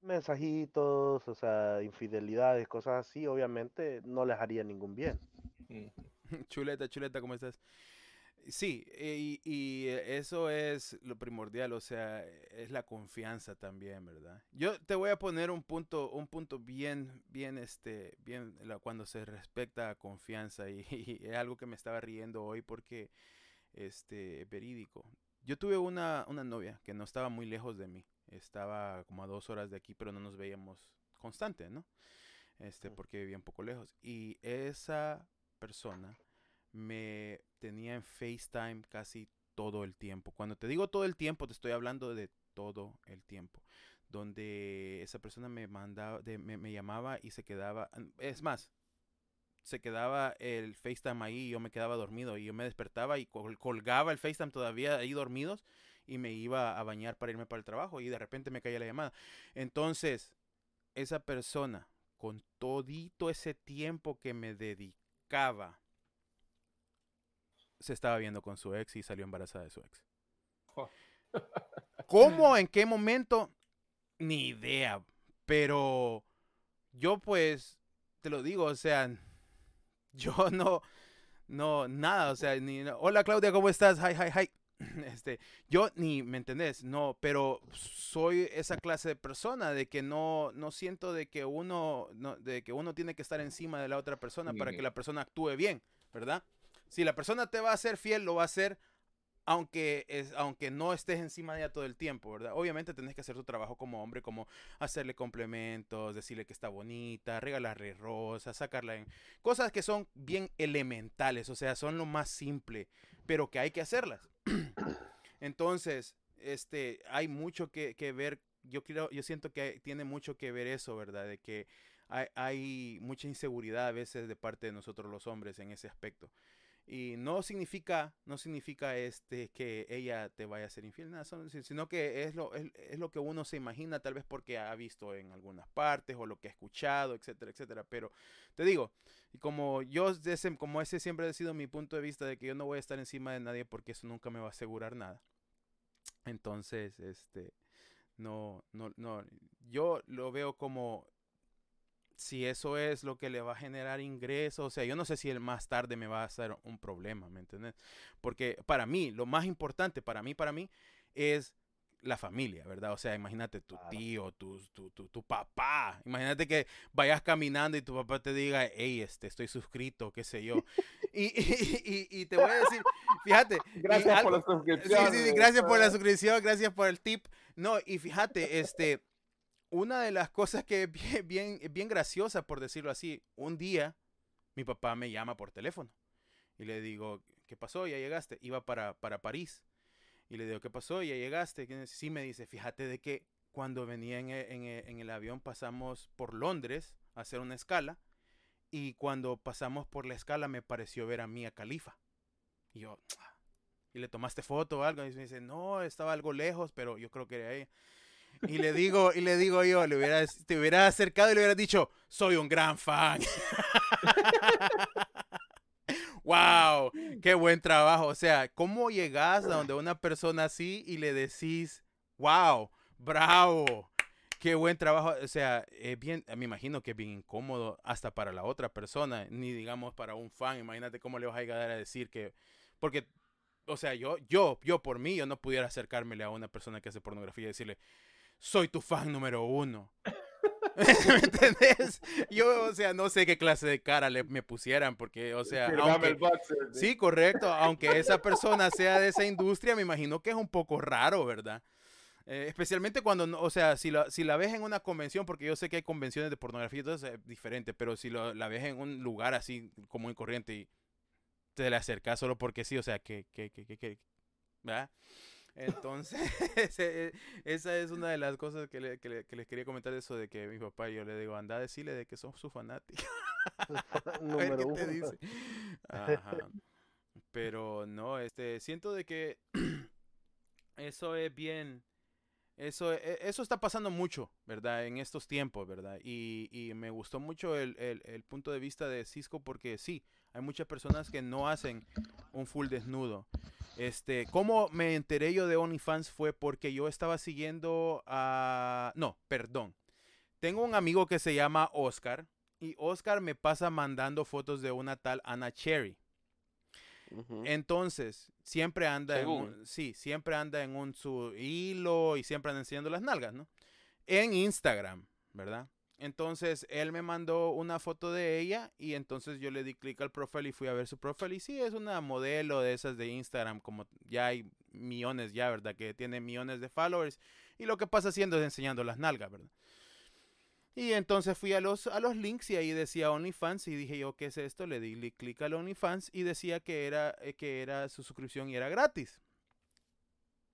mensajitos, o sea, infidelidades, cosas así, obviamente no les haría ningún bien. Chuleta, chuleta, ¿cómo estás? Sí, y, y, eso es lo primordial, o sea, es la confianza también, ¿verdad? Yo te voy a poner un punto, un punto bien, bien, este, bien, cuando se respecta a confianza y, y es algo que me estaba riendo hoy porque, este, verídico. Yo tuve una, una novia que no estaba muy lejos de mí, estaba como a dos horas de aquí, pero no nos veíamos constante, ¿no? Este, porque vivía un poco lejos. Y esa persona me tenía en FaceTime casi todo el tiempo. Cuando te digo todo el tiempo, te estoy hablando de todo el tiempo. Donde esa persona me mandaba, me, llamaba y se quedaba. Es más, se quedaba el FaceTime ahí y yo me quedaba dormido. Y yo me despertaba y col colgaba el FaceTime todavía ahí dormidos. Y me iba a bañar para irme para el trabajo. Y de repente me caía la llamada. Entonces, esa persona, con todito ese tiempo que me se estaba viendo con su ex y salió embarazada de su ex. Oh. ¿Cómo? ¿En qué momento? Ni idea. Pero yo pues, te lo digo, o sea, yo no, no, nada, o sea, ni, hola Claudia, ¿cómo estás? Hi, hi, hi. Este, yo ni, ¿me entendés? No, pero soy esa clase de persona de que no, no siento de que uno, no, de que uno tiene que estar encima de la otra persona para que la persona actúe bien, ¿verdad? Si la persona te va a ser fiel, lo va a hacer aunque, es, aunque no estés encima de ella todo el tiempo, ¿verdad? Obviamente tenés que hacer tu trabajo como hombre, como hacerle complementos, decirle que está bonita, regalarle rosas, sacarla en... Cosas que son bien elementales, o sea, son lo más simple, pero que hay que hacerlas. Entonces, este, hay mucho que, que ver, yo, creo, yo siento que tiene mucho que ver eso, ¿verdad? De que hay, hay mucha inseguridad a veces de parte de nosotros los hombres en ese aspecto. Y no significa, no significa este, que ella te vaya a ser infiel, nada, sino que es lo, es, es, lo que uno se imagina, tal vez porque ha visto en algunas partes o lo que ha escuchado, etcétera, etcétera. Pero te digo, y como yo, ese, como ese siempre ha sido mi punto de vista de que yo no voy a estar encima de nadie porque eso nunca me va a asegurar nada. Entonces, este, no, no, no, yo lo veo como si eso es lo que le va a generar ingresos, o sea, yo no sé si el más tarde me va a hacer un problema, ¿me entiendes? Porque para mí, lo más importante para mí, para mí, es la familia, ¿verdad? O sea, imagínate tu claro. tío, tu, tu, tu, tu, papá. Imagínate que vayas caminando y tu papá te diga, hey, este, estoy suscrito, qué sé yo. y, y, y, y, te voy a decir, fíjate. Gracias algo, por la suscripción. Sí, sí, sí, gracias por la suscripción, gracias por el tip. No, y fíjate, este, una de las cosas que es bien, bien, graciosa, por decirlo así, un día mi papá me llama por teléfono y le digo, ¿qué pasó? Ya llegaste. Iba para, para París. Y le digo, ¿qué pasó? Ya llegaste. Sí me dice, fíjate de que cuando venía en el, en, el, avión pasamos por Londres a hacer una escala. Y cuando pasamos por la escala me pareció ver a Mía Califa. Y yo, ¿y le tomaste foto o algo? Y me dice, no, estaba algo lejos, pero yo creo que era ella. Y le digo, y le digo yo, le hubiera, te hubiera acercado y le hubiera dicho, soy un gran fan. wow, qué buen trabajo. O sea, ¿cómo llegas a donde una persona así y le decís, wow, bravo. Qué buen trabajo. O sea, es bien, me imagino que es bien incómodo hasta para la otra persona, ni digamos para un fan. Imagínate cómo le vas a llegar a decir que, porque, o sea, yo, yo, yo por mí, yo no pudiera acercármele a una persona que hace pornografía y decirle, soy tu fan número uno. ¿Me entendés? Yo, o sea, no sé qué clase de cara le, me pusieran, porque, o sea, aunque, sí, correcto, aunque esa persona sea de esa industria, me imagino que es un poco raro, ¿verdad? Eh, especialmente cuando, o sea, si la, si la ves en una convención, porque yo sé que hay convenciones de pornografía y todo eso es diferente, pero si la ves en un lugar así como y corriente y te le acercas solo porque sí, o sea, que, que, que, que, ¿verdad? Entonces, esa es una de las cosas que, le, que, les quería comentar eso de que mi papá, yo le digo, anda a decirle de que son su fanático. Número qué te dice. Pero no, este, siento de que eso es bien, eso, e, eso está pasando mucho, ¿verdad? En estos tiempos, ¿verdad? Y, y me gustó mucho el, el, el punto de vista de Cisco porque sí, hay muchas personas que no hacen un full desnudo. Este, ¿cómo me enteré yo de OnlyFans? Fue porque yo estaba siguiendo a... No, perdón. Tengo un amigo que se llama Oscar y Oscar me pasa mandando fotos de una tal Anna Cherry. Entonces, siempre anda en un, sí, siempre anda en un su hilo y siempre anda enseñando las nalgas, ¿no? En Instagram, ¿verdad? Entonces él me mandó una foto de ella y entonces yo le di clic al profile y fui a ver su profile y sí, es una modelo de esas de Instagram, como ya hay millones ya, ¿verdad? Que tiene millones de followers y lo que pasa haciendo es enseñando las nalgas, ¿verdad? Y entonces fui a los, a los links y ahí decía OnlyFans y dije yo, ¿qué es esto? Le di clic al OnlyFans y decía que era, eh, que era su suscripción y era gratis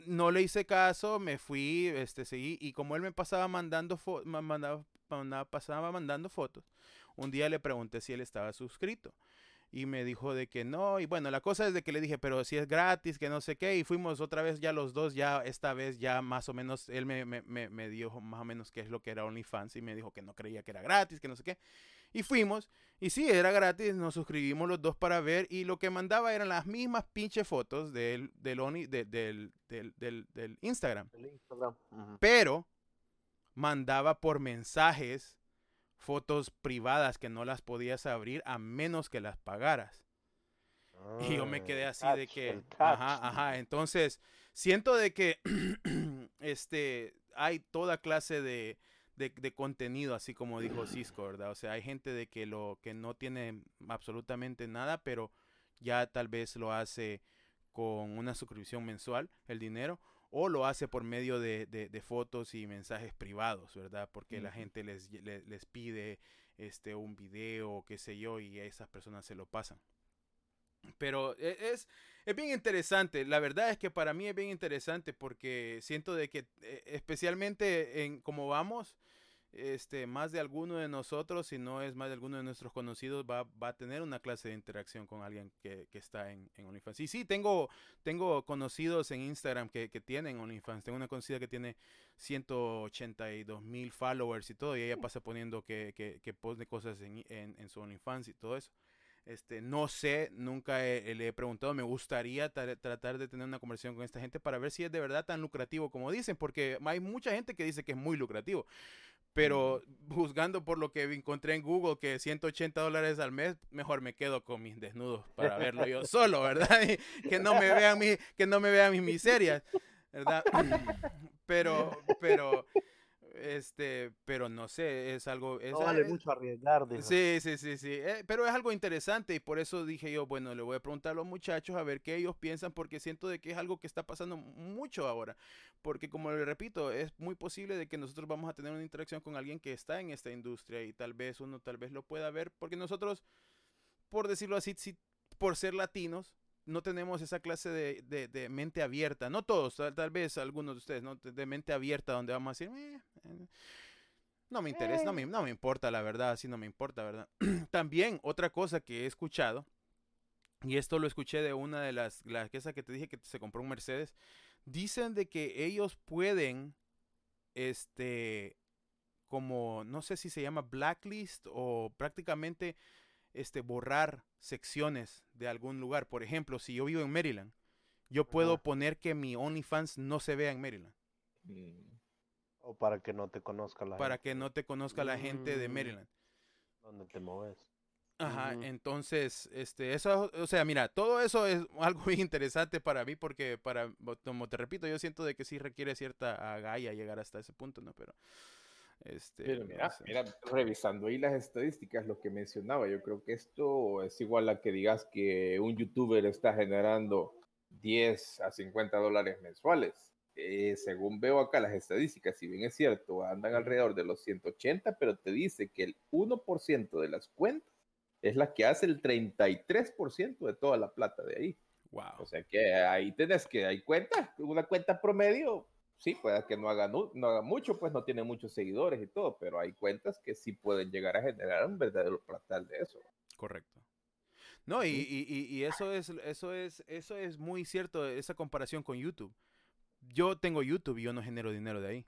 no le hice caso, me fui, este, seguí, y como él me pasaba mandando, mandaba, pasaba mandando fotos, un día le pregunté si él estaba suscrito y me dijo de que no, y bueno, la cosa es de que le dije, pero si es gratis, que no sé qué, y fuimos otra vez ya los dos, ya esta vez ya más o menos, él me, me, me, dijo más o menos qué es lo que era OnlyFans y me dijo que no creía que era gratis, que no sé qué, y fuimos, y sí, era gratis, nos suscribimos los dos para ver, y lo que mandaba eran las mismas pinche fotos del, del, del, del, del, Instagram. Pero mandaba por mensajes fotos privadas que no las podías abrir a menos que las pagaras. y yo me ah, quedé así de que, ajá, ajá, entonces siento de que este hay toda clase de, de, contenido, así como dijo Cisco, ¿verdad? O sea, hay gente de que lo que no tiene absolutamente nada, pero ya tal vez lo hace con una suscripción mensual, el dinero, o lo hace por medio de, de, fotos y mensajes privados, ¿verdad? Porque la gente les, les, pide este, un video, qué sé yo, y a esas personas se lo pasan. Pero e, es, es bien interesante, la verdad es que para mí es bien interesante porque siento de que e, especialmente en cómo vamos, este, más de alguno de nosotros, si no es más de alguno de nuestros conocidos, va, va a tener una clase de interacción con alguien que, que está en, en, OnlyFans. Y sí, tengo, tengo conocidos en Instagram que, que, tienen OnlyFans. Tengo una conocida que tiene 182 mil followers y todo, y ella pasa poniendo que, que, que pone cosas en, en, en, su OnlyFans y todo eso. Este, no sé, nunca le he preguntado, me gustaría tratar de tener una conversación con esta gente para ver si es de verdad tan lucrativo como dicen, porque hay mucha gente que dice que es muy lucrativo. Pero juzgando por lo que encontré en Google, que 180 dólares al mes, mejor me quedo con mis desnudos para verlo yo solo, ¿verdad? que no me vean mi, que no me vean mis miserias, ¿verdad? Pero, pero, este, pero no sé, es algo... Es, no vale mucho arriesgar. Sí, sí, sí, sí. Eh, pero es algo interesante y por eso dije yo, bueno, le voy a preguntar a los muchachos a ver qué ellos piensan porque siento de que es algo que está pasando mucho ahora. Porque como le repito, es muy posible de que nosotros vamos a tener una interacción con alguien que está en esta industria y tal vez uno tal vez lo pueda ver porque nosotros, por decirlo así, si, por ser latinos, no tenemos esa clase de, de, mente abierta. No todos, tal, vez algunos de ustedes, ¿no? De, mente abierta donde vamos a decir, eh, eh, no me interesa, no me, no me importa la verdad, así no me importa, ¿verdad? También otra cosa que he escuchado, y esto lo escuché de una de las, la esa que te dije que se compró un Mercedes, dicen de que ellos pueden, este, como, no sé si se llama blacklist o prácticamente este, borrar secciones de algún lugar. Por ejemplo, si yo vivo en Maryland, yo puedo poner que mi OnlyFans no se vea en Maryland. Mm. O para que no te conozca la Para que no te conozca la gente de mm. Maryland. Donde te mueves. Ajá, entonces, este, eso, o sea, mira, todo eso es algo muy interesante para mí porque, para, como te repito, yo siento de que sí requiere cierta agalla llegar hasta ese punto, ¿no? Pero, este, Pero mira, mira, revisando ahí las estadísticas, lo que mencionaba, yo creo que esto es igual a que digas que un youtuber está generando 10 a 50 dólares mensuales. Eh, según veo acá las estadísticas, si bien es cierto, andan alrededor de los 180, pero te dice que el 1% de las cuentas es la que hace el 33% de toda la plata de ahí. Wow. O sea que ahí tenés que, hay cuenta, una cuenta promedio, sí, puede que no haga, no, haga mucho, pues no tiene muchos seguidores y todo, pero hay cuentas que sí pueden llegar a generar un verdadero platal de eso. Correcto. No, y, y, y, eso es, eso es, eso es muy cierto, esa comparación con YouTube. Yo tengo YouTube y yo no genero dinero de ahí.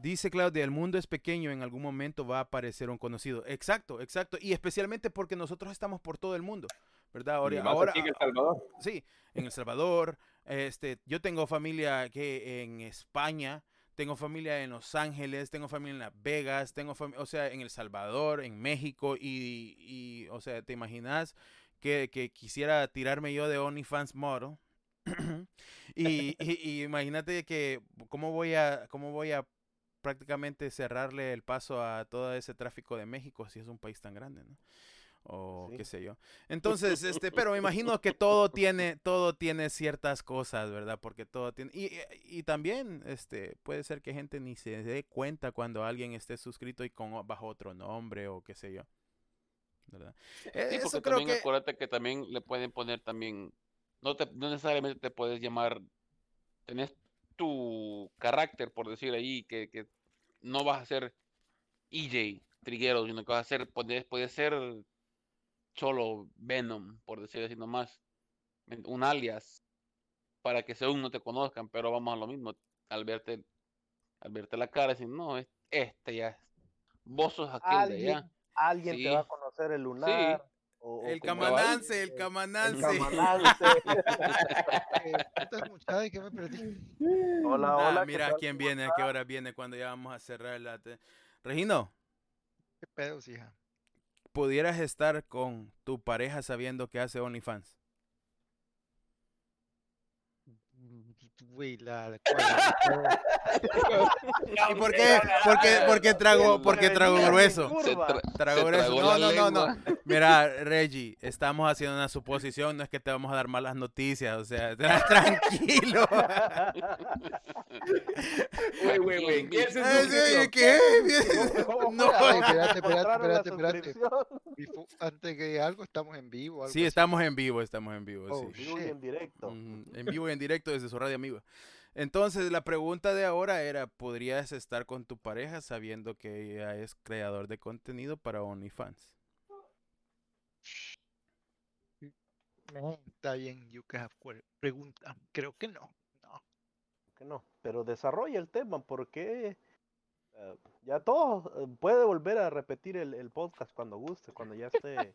Dice Claudia, el mundo es pequeño, en algún momento va a aparecer un conocido. Exacto, exacto. Y especialmente porque nosotros estamos por todo el mundo, ¿verdad? Ahora, ahora en El Salvador. Sí, en El Salvador. Este, yo tengo familia que en España, tengo familia en Los Ángeles, tengo familia en Las Vegas, tengo o sea, en El Salvador, en México y, y o sea, ¿te imaginas que, que quisiera tirarme yo de OnlyFans Model? y, imagínate que cómo voy a cómo voy a prácticamente cerrarle el paso a todo ese tráfico de México si es un país tan grande, ¿no? O qué sé yo. Entonces, este, pero me imagino que todo tiene, todo tiene ciertas cosas, ¿verdad? Porque todo tiene. Y, y, también, este, puede ser que gente ni se dé cuenta cuando alguien esté suscrito y con bajo otro nombre o qué sé yo. ¿Verdad? Sí, e, porque también que... acuérdate que también le pueden poner también no, te, necesariamente te puedes llamar, tenés tu carácter, por decir ahí, que, que no vas a ser EJ Triguero, sino que vas a ser, puede ser solo Venom, por decir así nomás, un alias, para que según no te conozcan, pero vamos a lo mismo, al verte, al verte la cara, decir, no, este ya, vos sos aquel de allá. Alguien te va a conocer el lunar el, camanance, el camanance, el camanance. ¿Qué me perdí? Hola, hola. mira quién viene, a qué hora viene cuando ya vamos a cerrar la... Regino. ¿Qué pedos, hija? ¿Pudieras estar con tu pareja sabiendo que hace OnlyFans? ¿Y por qué? Porque, porque trago, porque trago grueso. Trago grueso. No, no, no, no. Mira, Reggie, estamos haciendo una suposición, no es que te vamos a dar malas noticias, o sea, tranquilo. Güey, güey, güey. ¿Qué. No, espérate, espérate, espérate, Antes que algo, estamos en vivo. Sí, estamos en vivo, estamos en vivo. Oh, sí. vivo y en directo. En vivo y en directo desde su radio amigo. Entonces, la pregunta de ahora era, ¿podrías estar con tu pareja sabiendo que ella es creador de contenido para OnlyFans? Está bien, you can pregunta. Creo que no. No. Que no. Pero desarrolla el tema porque eh, ya todo eh, puede volver a repetir el, el, podcast cuando guste, cuando ya esté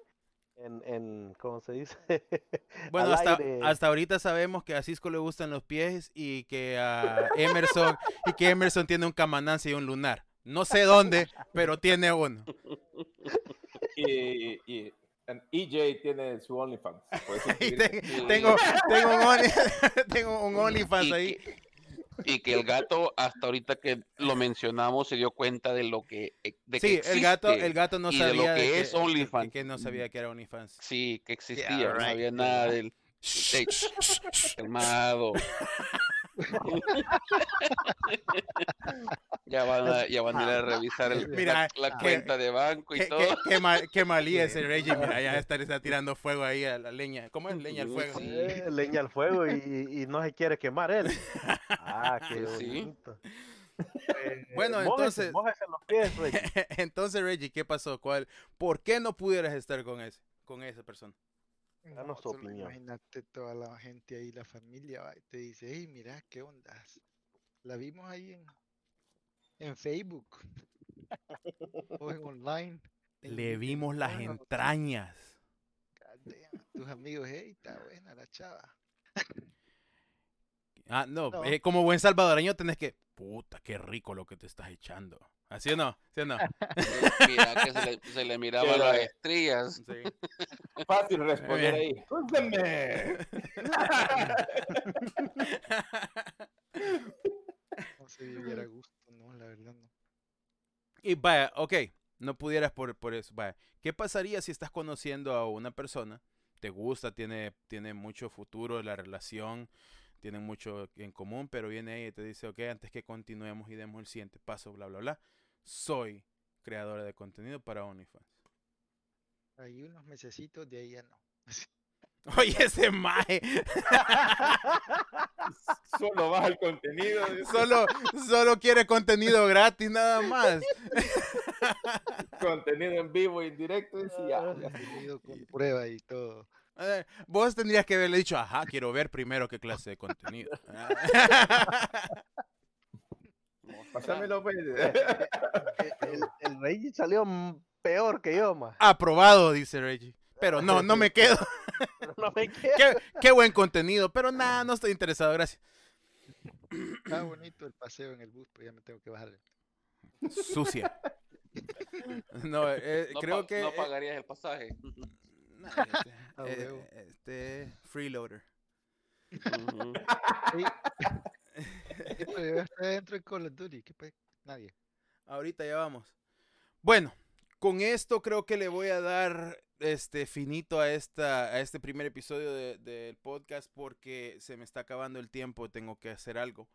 en, en ¿cómo se dice? Bueno, hasta, hasta ahorita sabemos que a Cisco le gustan los pies y que a Emerson y que Emerson tiene un camanance y un lunar. No sé dónde, pero tiene uno. Y, y EJ tiene su OnlyFans. tengo, tengo, un, only, tengo un OnlyFans ahí y que el gato hasta ahorita que lo mencionamos se dio cuenta de lo que eh, de sí el gato el gato no sabía de lo que es OnlyFans. que, no sabía que era OnlyFans. Sí que existía no sabía nada del calmado ya van a, ya van a ir a revisar la, cuenta de banco y todo. Qué, mal, qué malía ese Reggie, mira, ya está, está, tirando fuego ahí a la leña. ¿Cómo es leña al fuego? Sí, leña al fuego y, y, no se quiere quemar él. Ah, qué bonito. Eh, bueno, entonces, los pies, entonces Reggie, ¿qué pasó? ¿Cuál? ¿Por qué no pudieras estar con ese, con esa persona? Danos tu opinión. Imagínate toda la gente ahí, la familia, y te dice, hey, mira, ¿qué ondas? La vimos ahí en, en Facebook o en online. Le vimos las entrañas. Tus amigos, hey, está buena la chava. Ah, no, eh, como buen salvadoreño tenés que, puta, qué rico lo que te estás echando. ¿Así o no? ¿Sí o no? Mira que se le, se le miraba las estrellas. Sí. Fácil responder ahí. ¡Cúseme! no se viviera gusto, no, la verdad no. Y vaya, ok, no pudieras por, por eso. Vaya, ¿qué pasaría si estás conociendo a una persona? Te gusta, tiene, tiene mucho futuro la relación, tienen mucho en común, pero viene ella y te dice, ok, antes que continuemos y demos el siguiente paso, bla, bla, bla soy creadora de contenido para OnlyFans. Hay unos mesecitos, de ahí ya no. Oye, ese mae. solo baja el contenido. Solo, solo quiere contenido gratis, nada más. contenido en vivo, en directo, y ya. Contenido con prueba y todo. Vos tendrías que haberle dicho, ajá, quiero ver primero qué clase de contenido. Pásamelo, pues. el, el Reggie salió peor que yo, más. Aprobado, dice Reggie. Pero no, no me quedo. no me quedo. Qué, qué, buen contenido, pero nada, no estoy interesado, gracias. Está bonito el paseo en el bus, pero ya me tengo que bajar. Sucia. No, eh, no creo que. No pagarías el pasaje. Nah, este, eh, este, freeloader. Uh -huh. dentro de Call of Duty, ¿qué pues? Nadie. Ahorita ya vamos. Bueno, con esto creo que le voy a dar este finito a esta a este primer episodio del de, podcast porque se me está acabando el tiempo, tengo que hacer algo.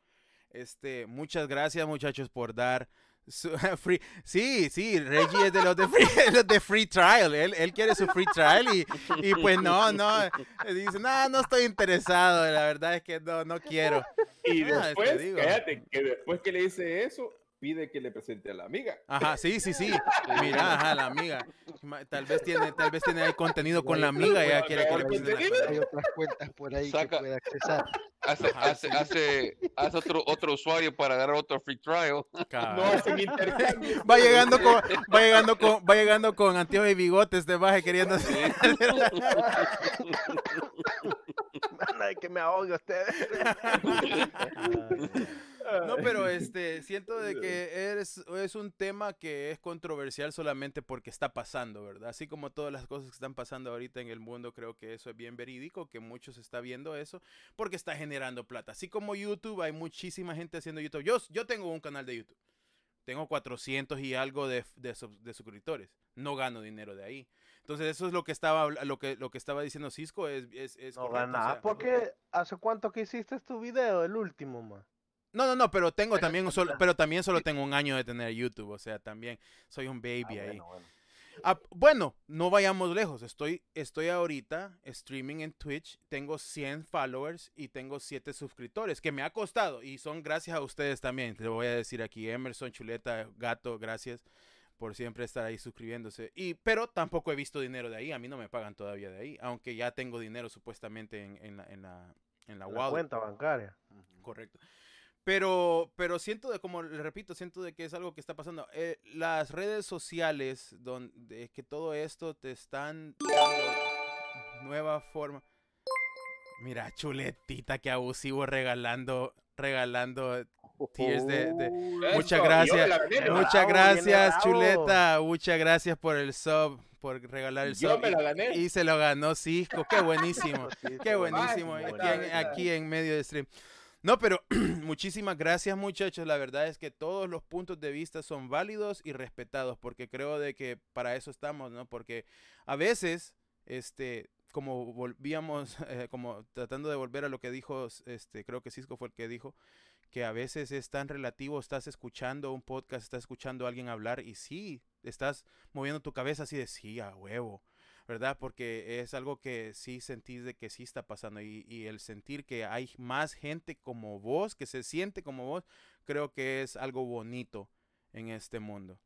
Este, muchas gracias muchachos por dar free, sí, sí, Reggie es de los de free, los de free trial, él, él, quiere su free trial y, y pues no, no, dice, no, no estoy interesado, la verdad es que no, no quiero. Y ah, después, cállate, que después que le dice eso, pide que le presente a la amiga. Ajá, sí, sí, sí. Mira, ajá, la amiga. Tal vez tiene, tal vez tiene ahí contenido con la amiga y ya quiere que le presente la Hay otras cuentas por ahí Saca, que puede accesar. Hace, hace, hace, hace, otro, otro usuario para dar otro free trial. No hacen intercambio. Va llegando con, va llegando con, va llegando con anteojos y bigotes de baje queriendo hacer. que me ahogue ustedes. No, pero este, siento de que es, es un tema que es controversial solamente porque está pasando, ¿verdad? Así como todas las cosas que están pasando ahorita en el mundo, creo que eso es bien verídico, que muchos está viendo eso, porque está generando plata. Así como YouTube, hay muchísima gente haciendo YouTube. Yo, yo tengo un canal de YouTube. Tengo 400 y algo de, de, de suscriptores. No gano dinero de ahí. Entonces eso es lo que estaba lo que lo que estaba diciendo Cisco es, es, es no gana, porque hace cuánto que hiciste tu video, el último, más. No, no, no, pero tengo también solo, pero también solo tengo un año de tener YouTube, o sea, también soy un baby ah, ahí. Bueno, bueno. Ah, bueno, no vayamos lejos. Estoy, estoy ahorita streaming en Twitch. Tengo 100 followers y tengo 7 suscriptores, que me ha costado. Y son gracias a ustedes también. Te voy a decir aquí, Emerson, Chuleta, Gato, gracias por siempre estar ahí suscribiéndose. Y, pero tampoco he visto dinero de ahí. A mí no me pagan todavía de ahí. Aunque ya tengo dinero supuestamente en, en la, en la, en la, la cuenta bancaria. Correcto. Pero, pero siento de, como le repito, siento de que es algo que está pasando. Eh, las redes sociales, donde que todo esto te están dando nueva forma. Mira, chuletita, que abusivo regalando, regalando tears de, muchas gracias, muchas gracias, chuleta, muchas gracias por el sub, por regalar el sub. Y, se lo ganó Cisco, qué buenísimo, qué buenísimo, aquí en medio de stream. No, pero muchísimas gracias muchachos. La verdad es que todos los puntos de vista son válidos y respetados porque creo de que para eso estamos, ¿no? Porque a veces, este, como volvíamos, eh, como tratando de volver a lo que dijo, este, creo que Cisco fue el que dijo, que a veces es tan relativo, estás escuchando un podcast, estás escuchando a alguien hablar y sí, estás moviendo tu cabeza así de sí, a huevo ¿verdad? Porque es algo que sí sentís de que sí está pasando y, y, el sentir que hay más gente como vos, que se siente como vos, creo que es algo bonito en este mundo.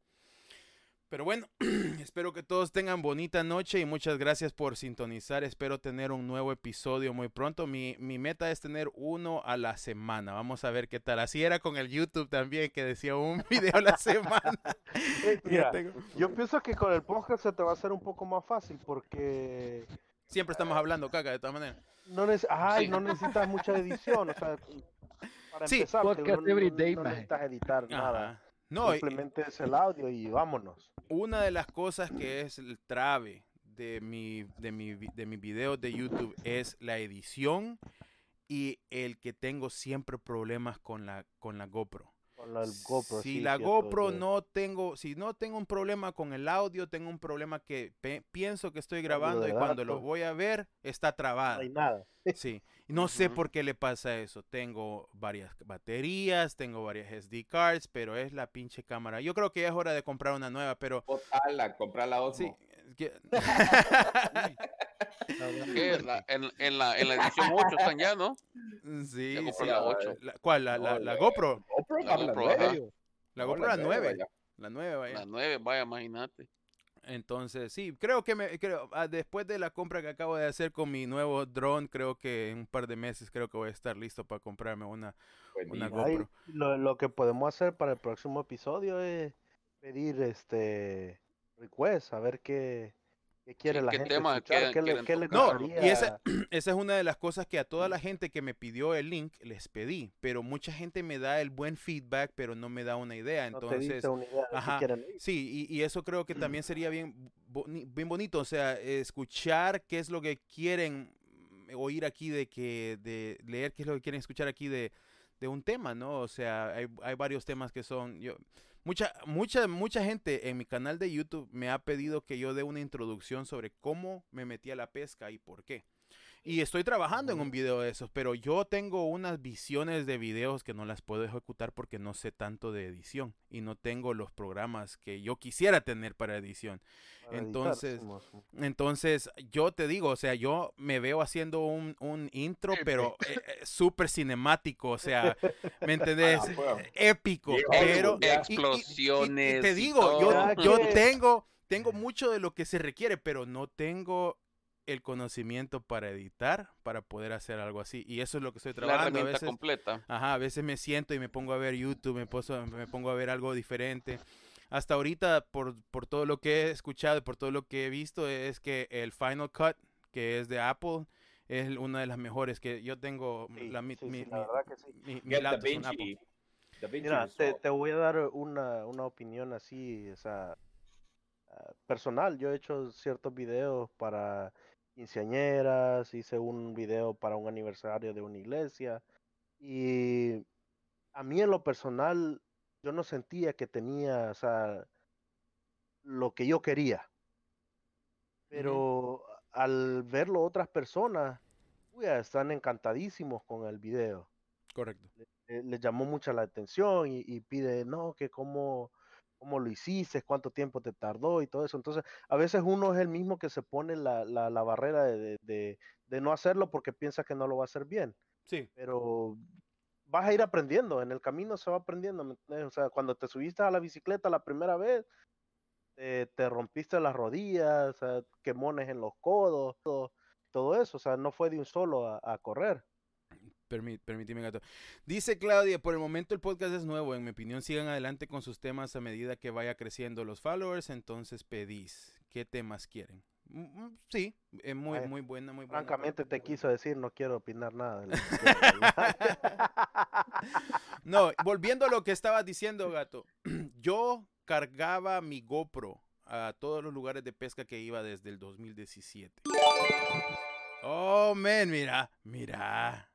Pero bueno, espero que todos tengan bonita noche y muchas gracias por sintonizar. Espero tener un nuevo episodio muy pronto. Mi, mi, meta es tener uno a la semana. Vamos a ver qué tal. Así era con el YouTube también, que decía un video a la semana. Yo pienso que con el podcast se te va a hacer un poco más fácil porque... Siempre estamos hablando, caca, de todas maneras. No, Ay, no necesitas mucha edición. O sea, Para sí, empezar, podcast no, everyday, no, necesitas editar nada. No, Simplemente es el audio y vámonos. Una de las cosas que es el trave de mi, de mi, de mi video de YouTube es la edición y el que tengo siempre problemas con la, con la GoPro. La GoPro si la GoPro no tengo, si no tengo un problema con el audio, tengo un problema que pienso que estoy grabando y cuando lo voy a ver está trabado. No hay nada. Sí, no sé por qué le pasa eso. Tengo varias baterías, tengo varias SD cards, pero es la pinche cámara. Yo creo que ya es hora de comprar una nueva, pero... Ojalá, comprar la otra. Sí. En, en, la, en la edición 8 están ya, ¿no? Sí. la 8. ¿Cuál? ¿La, la, la, GoPro? La GoPro, la GoPro, la 9. La 9, vaya. La 9, vaya, imagínate. Entonces, sí, creo que me, creo, ah, después de la compra que acabo de hacer con mi nuevo drone, creo que en un par de meses creo que voy a estar listo para comprarme una, una GoPro. lo, lo, que podemos hacer para el próximo episodio es pedir este request, a ver qué, ¿Qué quiere la gente? ¿Qué, le, no, y esa, esa, es una de las cosas que a toda la gente que me pidió el link les pedí, pero mucha gente me da el buen feedback, pero no me da una idea. Entonces, ajá, sí, y, y, eso creo que también sería bien, bien bonito, o sea, escuchar qué es lo que quieren oír aquí de que, de leer qué es lo que quieren escuchar aquí de, de un tema, ¿no? O sea, hay, hay varios temas que son, yo, Mucha, mucha, mucha gente en mi canal de YouTube me ha pedido que yo dé una introducción sobre cómo me metí a la pesca y por qué. Y estoy trabajando en un video de esos, pero yo tengo unas visiones de videos que no las puedo ejecutar porque no sé tanto de edición y no tengo los programas que yo quisiera tener para edición. entonces, entonces yo te digo, o sea, yo me veo haciendo un, un intro, pero eh, eh, súper cinemático, o sea, ¿me entendés? Ah, pues. Épico, pero explosiones. te digo, yo, yo tengo tengo mucho de lo que se requiere, pero no tengo el conocimiento para editar, para poder hacer algo así. Y eso es lo que estoy trabajando. La herramienta completa. Ajá, a veces me siento y me pongo a ver YouTube, me, me pongo a ver algo diferente. Hasta ahorita, por, por todo lo que he escuchado, por todo lo que he visto, es que el Final Cut, que es de Apple, es una de las mejores que yo tengo. la, mi, mi, la verdad que sí. Mira, te, te, voy a dar una, una opinión así, o sea, ah, personal. Yo he hecho ciertos videos para quinceañeras, hice un video para un aniversario de una iglesia y a mí en lo personal yo no sentía que tenía, o sea, lo que yo quería. Pero al verlo otras personas, están encantadísimos con el video. Correcto. Les llamó mucha la atención y, y pide, no, que cómo, cómo lo hiciste, cuánto tiempo te tardó y todo eso. Entonces, a veces uno es el mismo que se pone la, la, la barrera de, de, de, no hacerlo porque piensa que no lo va a hacer bien. Sí. Pero vas a ir aprendiendo, en el camino se va aprendiendo. O sea, cuando te subiste a la bicicleta la primera vez, te rompiste las rodillas, quemones en los codos, todo, todo, eso. O sea, no fue de un solo a, a correr permíteme, gato. Dice Claudia, por el momento el podcast es nuevo. En mi opinión, sigan adelante con sus temas a medida que vaya creciendo los followers. Entonces pedís, ¿qué temas quieren? Mm, mm, sí, es muy, muy buena, muy buena. Francamente te quiso decir, no quiero opinar nada. no, volviendo a lo que estabas diciendo, gato. Yo cargaba mi GoPro a todos los lugares de pesca que iba desde el 2017. Oh, man, mira, mira.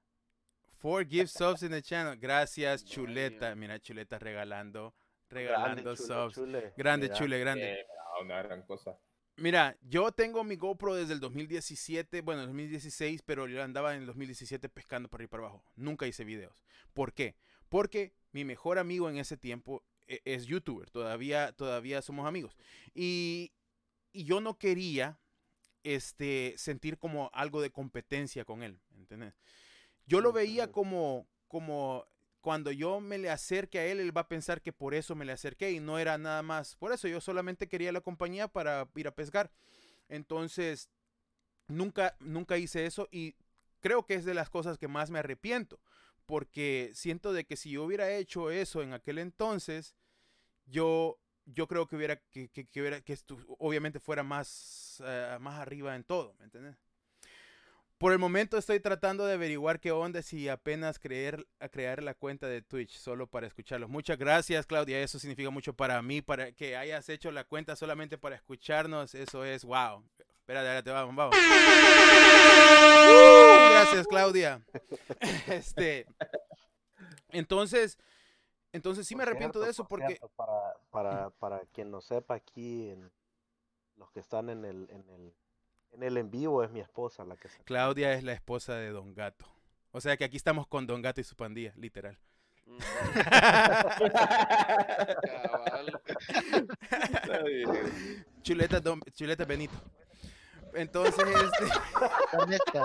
Four gift subs in the channel. Gracias, Chuleta. Mira, Chuleta regalando, regalando subs. Grande, Chule, grande. una gran cosa. Mira, yo tengo mi GoPro desde el 2017, bueno, 2016, pero yo andaba en el 2017 pescando por ahí para abajo. Nunca hice videos. ¿Por qué? Porque mi mejor amigo en ese tiempo e, es youtuber, todavía, todavía somos amigos. Y, y yo no quería este, sentir como algo de competencia con él, ¿entendés? Yo lo veía como, como cuando yo me le acerque a él, él va a pensar que por eso me le acerqué y no era nada más. Por eso yo solamente quería la compañía para ir a pescar. Entonces, nunca, nunca hice eso y creo que es de las cosas que más me arrepiento. Porque siento de que si yo hubiera hecho eso en aquel entonces, yo, yo creo que hubiera, que, que, hubiera, que esto, obviamente fuera más, eh, más arriba en todo, ¿me entiendes? Por el momento estoy tratando de averiguar qué onda si apenas creer, a crear la cuenta de Twitch solo para escucharlos. Muchas gracias, Claudia. Eso significa mucho para mí, para que hayas hecho la cuenta solamente para escucharnos. Eso es wow. Espérate, vamos, vamos. Uh, gracias, Claudia. Este, entonces, entonces sí me arrepiento de eso porque... para, para, para quien no sepa aquí, en, los que están en el, en el en el en vivo es mi esposa la que se... Claudia es la esposa de Don Gato. O sea que aquí estamos con Don Gato y su pandilla, literal. Mm. chuleta, don, chuleta Benito. Entonces, este...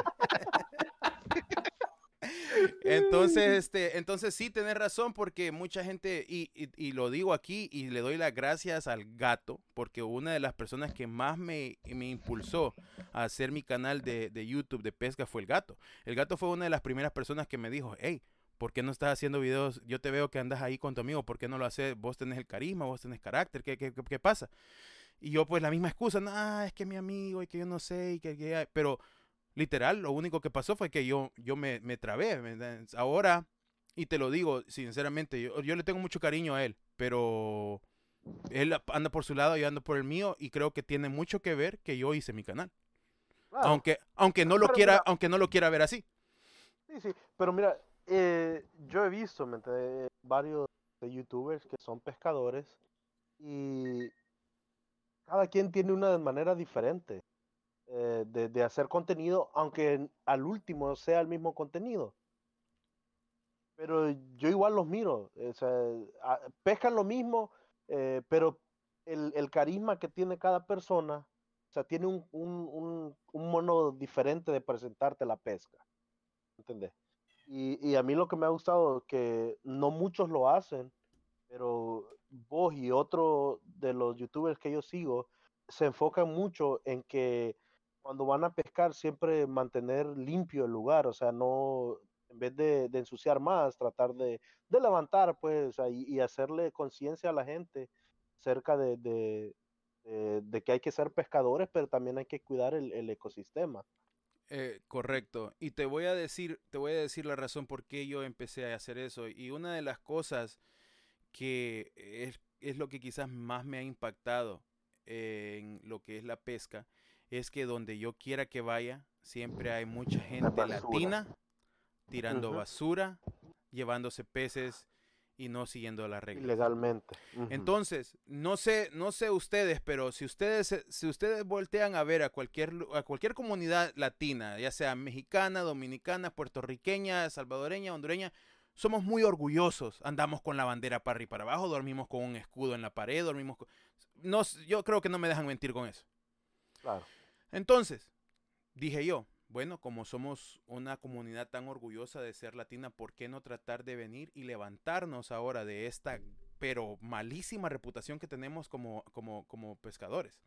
Entonces, este, entonces sí, tenés razón, porque mucha gente, y, y, lo digo aquí, y le doy las gracias al gato, porque una de las personas que más me, me impulsó a hacer mi canal de, de, YouTube de pesca fue el gato. El gato fue una de las primeras personas que me dijo, hey, ¿por qué no estás haciendo videos? Yo te veo que andas ahí con tu amigo, ¿por qué no lo haces? Vos tenés el carisma, vos tenés carácter, ¿qué, qué, qué pasa? Y yo pues la misma excusa, no, es que mi amigo y que yo no sé, y que, que pero literal, lo único que pasó fue que yo, yo me, me trabé. Ahora, y te lo digo sinceramente, yo, yo, le tengo mucho cariño a él, pero él anda por su lado, yo ando por el mío, y creo que tiene mucho que ver que yo hice mi canal. Aunque, aunque no lo quiera, aunque no lo quiera ver así. Sí, sí, pero mira, eh, yo he visto varios de youtubers que son pescadores y cada quien tiene una manera diferente. Eh, de, hacer contenido, aunque al último sea el mismo contenido. Pero yo igual los miro, pescan lo mismo, eh, pero el, carisma que tiene cada persona, o sea, tiene un, un, un, mono diferente de presentarte la pesca. ¿Entendés? Y, y, a mí lo que me ha gustado, que no muchos lo hacen, pero vos y otro de los youtubers que yo sigo, se enfocan mucho en que cuando van a pescar siempre mantener limpio el lugar, o sea, no, en vez de, ensuciar más, tratar de, levantar, pues, y, hacerle conciencia a la gente cerca de, de, que hay que ser pescadores, pero también hay que cuidar el, ecosistema. Eh, correcto. Y te voy a decir, te voy a decir la razón por qué yo empecé a hacer eso. Y una de las cosas que es, es lo que quizás más me ha impactado en lo que es la pesca es que donde yo quiera que vaya, siempre hay mucha gente latina tirando basura, llevándose peces y no siguiendo las reglas. Ilegalmente. Entonces, no sé, no sé ustedes, pero si ustedes, si ustedes voltean a ver a cualquier, a cualquier comunidad latina, ya sea mexicana, dominicana, puertorriqueña, salvadoreña, hondureña, somos muy orgullosos. Andamos con la bandera para arriba y para abajo, dormimos con un escudo en la pared, dormimos con... No, yo creo que no me dejan mentir con eso. Claro. Entonces, dije yo, bueno, como somos una comunidad tan orgullosa de ser latina, ¿por qué no tratar de venir y levantarnos ahora de esta, pero malísima reputación que tenemos como, como, como pescadores?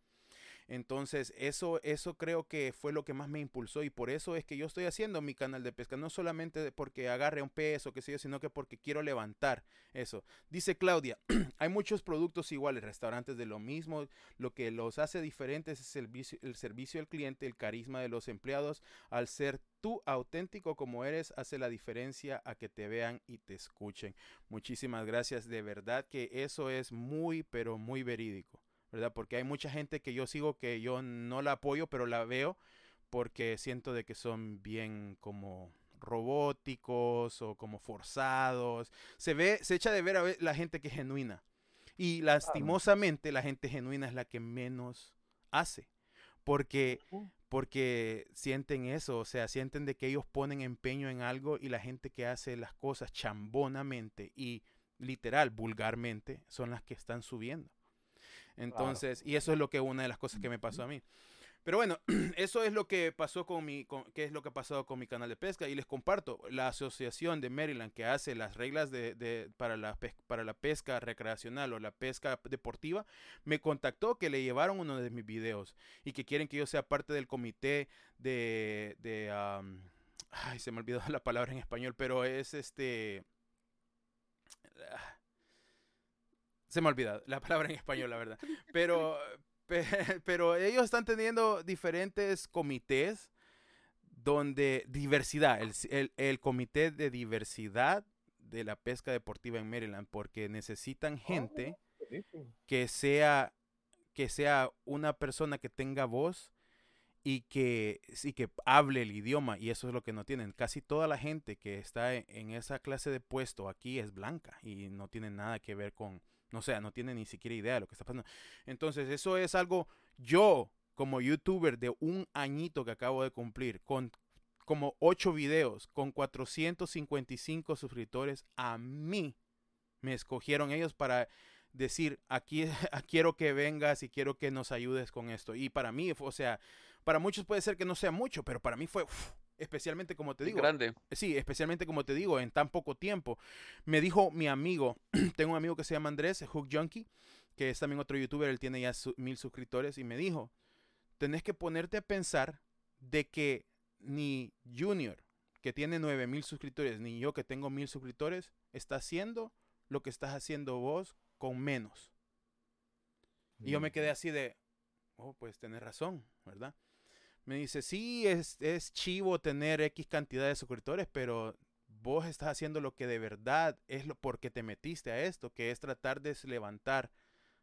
Entonces, eso, eso creo que fue lo que más me impulsó y por eso es que yo estoy haciendo mi canal de pesca, no solamente porque agarre un pez o qué sé yo, sino que porque quiero levantar eso. Dice Claudia, hay muchos productos iguales, restaurantes de lo mismo, lo que los hace diferentes es el, el servicio al cliente, el carisma de los empleados, al ser tú auténtico como eres, hace la diferencia a que te vean y te escuchen. Muchísimas gracias, de verdad que eso es muy, pero muy verídico. ¿Verdad? Porque hay mucha gente que yo sigo que yo no la apoyo, pero la veo porque siento de que son bien como robóticos o como forzados. Se ve, se echa de ver a la gente que es genuina. Y lastimosamente la gente genuina es la que menos hace. Porque, porque sienten eso, o sea, sienten de que ellos ponen empeño en algo y la gente que hace las cosas chambonamente y literal, vulgarmente, son las que están subiendo. Entonces, y eso es lo que una de las cosas que me pasó a mí. Pero bueno, eso es lo que pasó con mi, qué es lo que ha pasado con mi canal de pesca y les comparto la asociación de Maryland que hace las reglas de, para, la para la pesca recreacional o la pesca deportiva me contactó que le llevaron uno de mis videos y que quieren que yo sea parte del comité de, de ay se me olvidó la palabra en español pero es este se me ha olvidado la palabra en español, la verdad. Pero, pero ellos están teniendo diferentes comités donde diversidad, el, el, comité de diversidad de la pesca deportiva en Maryland, porque necesitan oh, gente que sea que sea una persona que tenga voz y que, sí, que hable el idioma, y eso es lo que no tienen. Casi toda la gente que está e, en esa clase de puesto aquí es blanca y no tiene nada que ver con, no sé, no tiene ni siquiera idea de lo que está pasando. Entonces, eso es algo, yo como youtuber de un añito que acabo de cumplir, con como ocho videos, con 455 suscriptores, a mí me escogieron ellos para decir, aquí quiero que vengas y quiero que nos ayudes con esto. Y para mí, o sea, para muchos puede ser que no sea mucho, pero para mí fue especialmente como te digo. Grande. Sí, especialmente como te digo, en tan poco tiempo. Me dijo mi amigo, tengo un amigo que se llama Andrés, Hook Junkie, que es también otro youtuber, él tiene ya mil suscriptores, y me dijo, tenés que ponerte a pensar de que ni Junior, que tiene nueve mil suscriptores, ni yo que tengo mil suscriptores, está haciendo lo que estás haciendo vos con menos. Y yo me quedé así de, oh, pues tenés razón, ¿verdad? Me dice, sí, es, es chivo tener X cantidad de suscriptores, pero vos estás haciendo lo que de verdad es lo porque te metiste a esto, que es tratar de levantar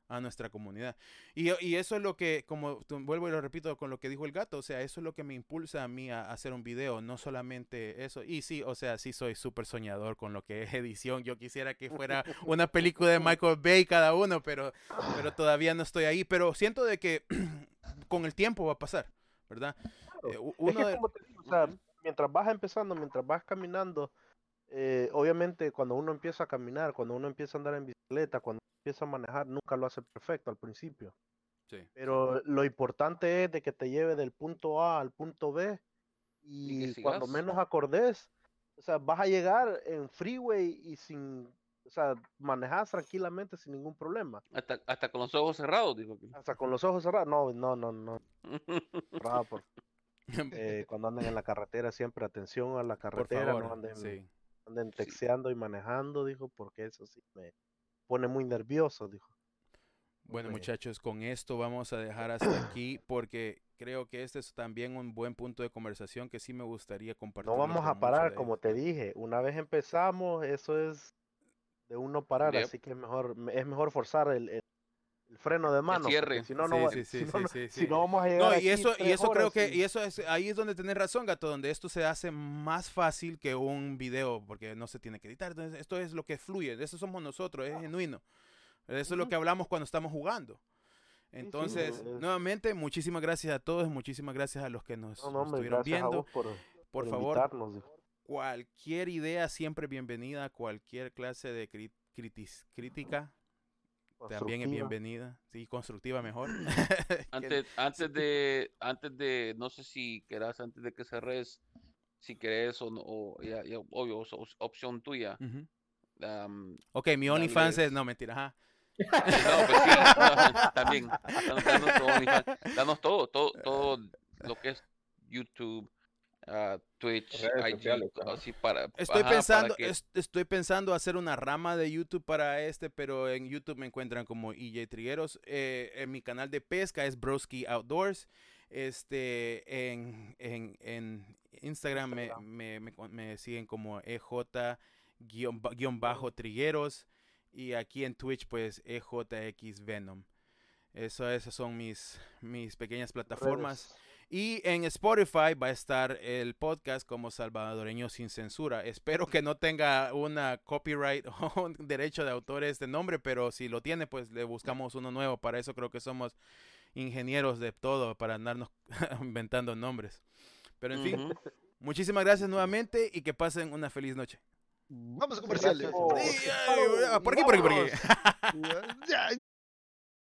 a nuestra comunidad. Y, y, eso es lo que, como vuelvo y lo repito con lo que dijo el gato, o sea, eso es lo que me impulsa a mí a, hacer un video, no solamente eso. Y sí, o sea, sí soy súper soñador con lo que es edición. Yo quisiera que fuera una película de Michael Bay cada uno, pero, pero todavía no estoy ahí. Pero siento de que con el tiempo va a pasar, ¿verdad? Eh, uno o sea, mientras vas empezando, mientras vas caminando, eh, obviamente cuando uno empieza a caminar, cuando uno empieza a andar en bicicleta, cuando empieza a manejar, nunca lo hace perfecto al principio. Pero lo importante es de que te lleve del punto A al punto B y, cuando menos acordes, o sea, vas a llegar en freeway y sin, o sea, manejas tranquilamente sin ningún problema. Hasta, hasta con los ojos cerrados, digo. Hasta con los ojos cerrados, no, no, no, no. eh, cuando anden en la carretera, siempre atención a la carretera, no anden, anden texteando y manejando, dijo, porque eso sí me, pone muy nervioso, dijo. Bueno, muchachos, con esto vamos a dejar hasta aquí porque creo que este es también un buen punto de conversación que sí me gustaría compartir. No vamos a parar, como te dije. Una vez empezamos, eso es de uno parar, así que es mejor, es mejor forzar el, el freno de mano. Si no, no, si no vamos a llegar. No, y eso, y eso creo que, y eso es, ahí es donde tenés razón, gato, donde esto se hace más fácil que un video, porque no se tiene que editar. Entonces, esto es lo que fluye, eso somos nosotros, es genuino. Eso es lo que hablamos cuando estamos jugando. Entonces, nuevamente, muchísimas gracias a todos, muchísimas gracias a los que nos, estuvieron viendo. Por, favor, cualquier idea siempre bienvenida, cualquier clase de crítica también es bienvenida. Sí, constructiva mejor. antes, antes de, antes de, no sé si querás, antes de que cerres, si querés o, no, o ya, obvio, opción tuya. ok, mi OnlyFans es, no, mentira, ajá. no, pues sí, también. Danos, todo, todo, todo lo que es YouTube, Twitch, así para. Estoy pensando, estoy pensando hacer una rama de YouTube para este, pero en YouTube me encuentran como EJ Trigueros. Eh, en mi canal de pesca es Broski Outdoors. Este, en, en, en Instagram me, me, me, siguen como EJ-Trigueros. Y aquí en Twitch, pues EJX Venom. Eso, esas son mis, mis pequeñas plataformas. Y en Spotify va a estar el podcast como Salvadoreño sin censura. Espero que no tenga una copyright o un derecho de autor este nombre, pero si lo tiene, pues le buscamos uno nuevo. Para eso creo que somos ingenieros de todo, para andarnos inventando nombres. Pero en fin, muchísimas gracias nuevamente y que pasen una feliz noche. Vamos a comerciales. Por aquí, por aquí, por aquí.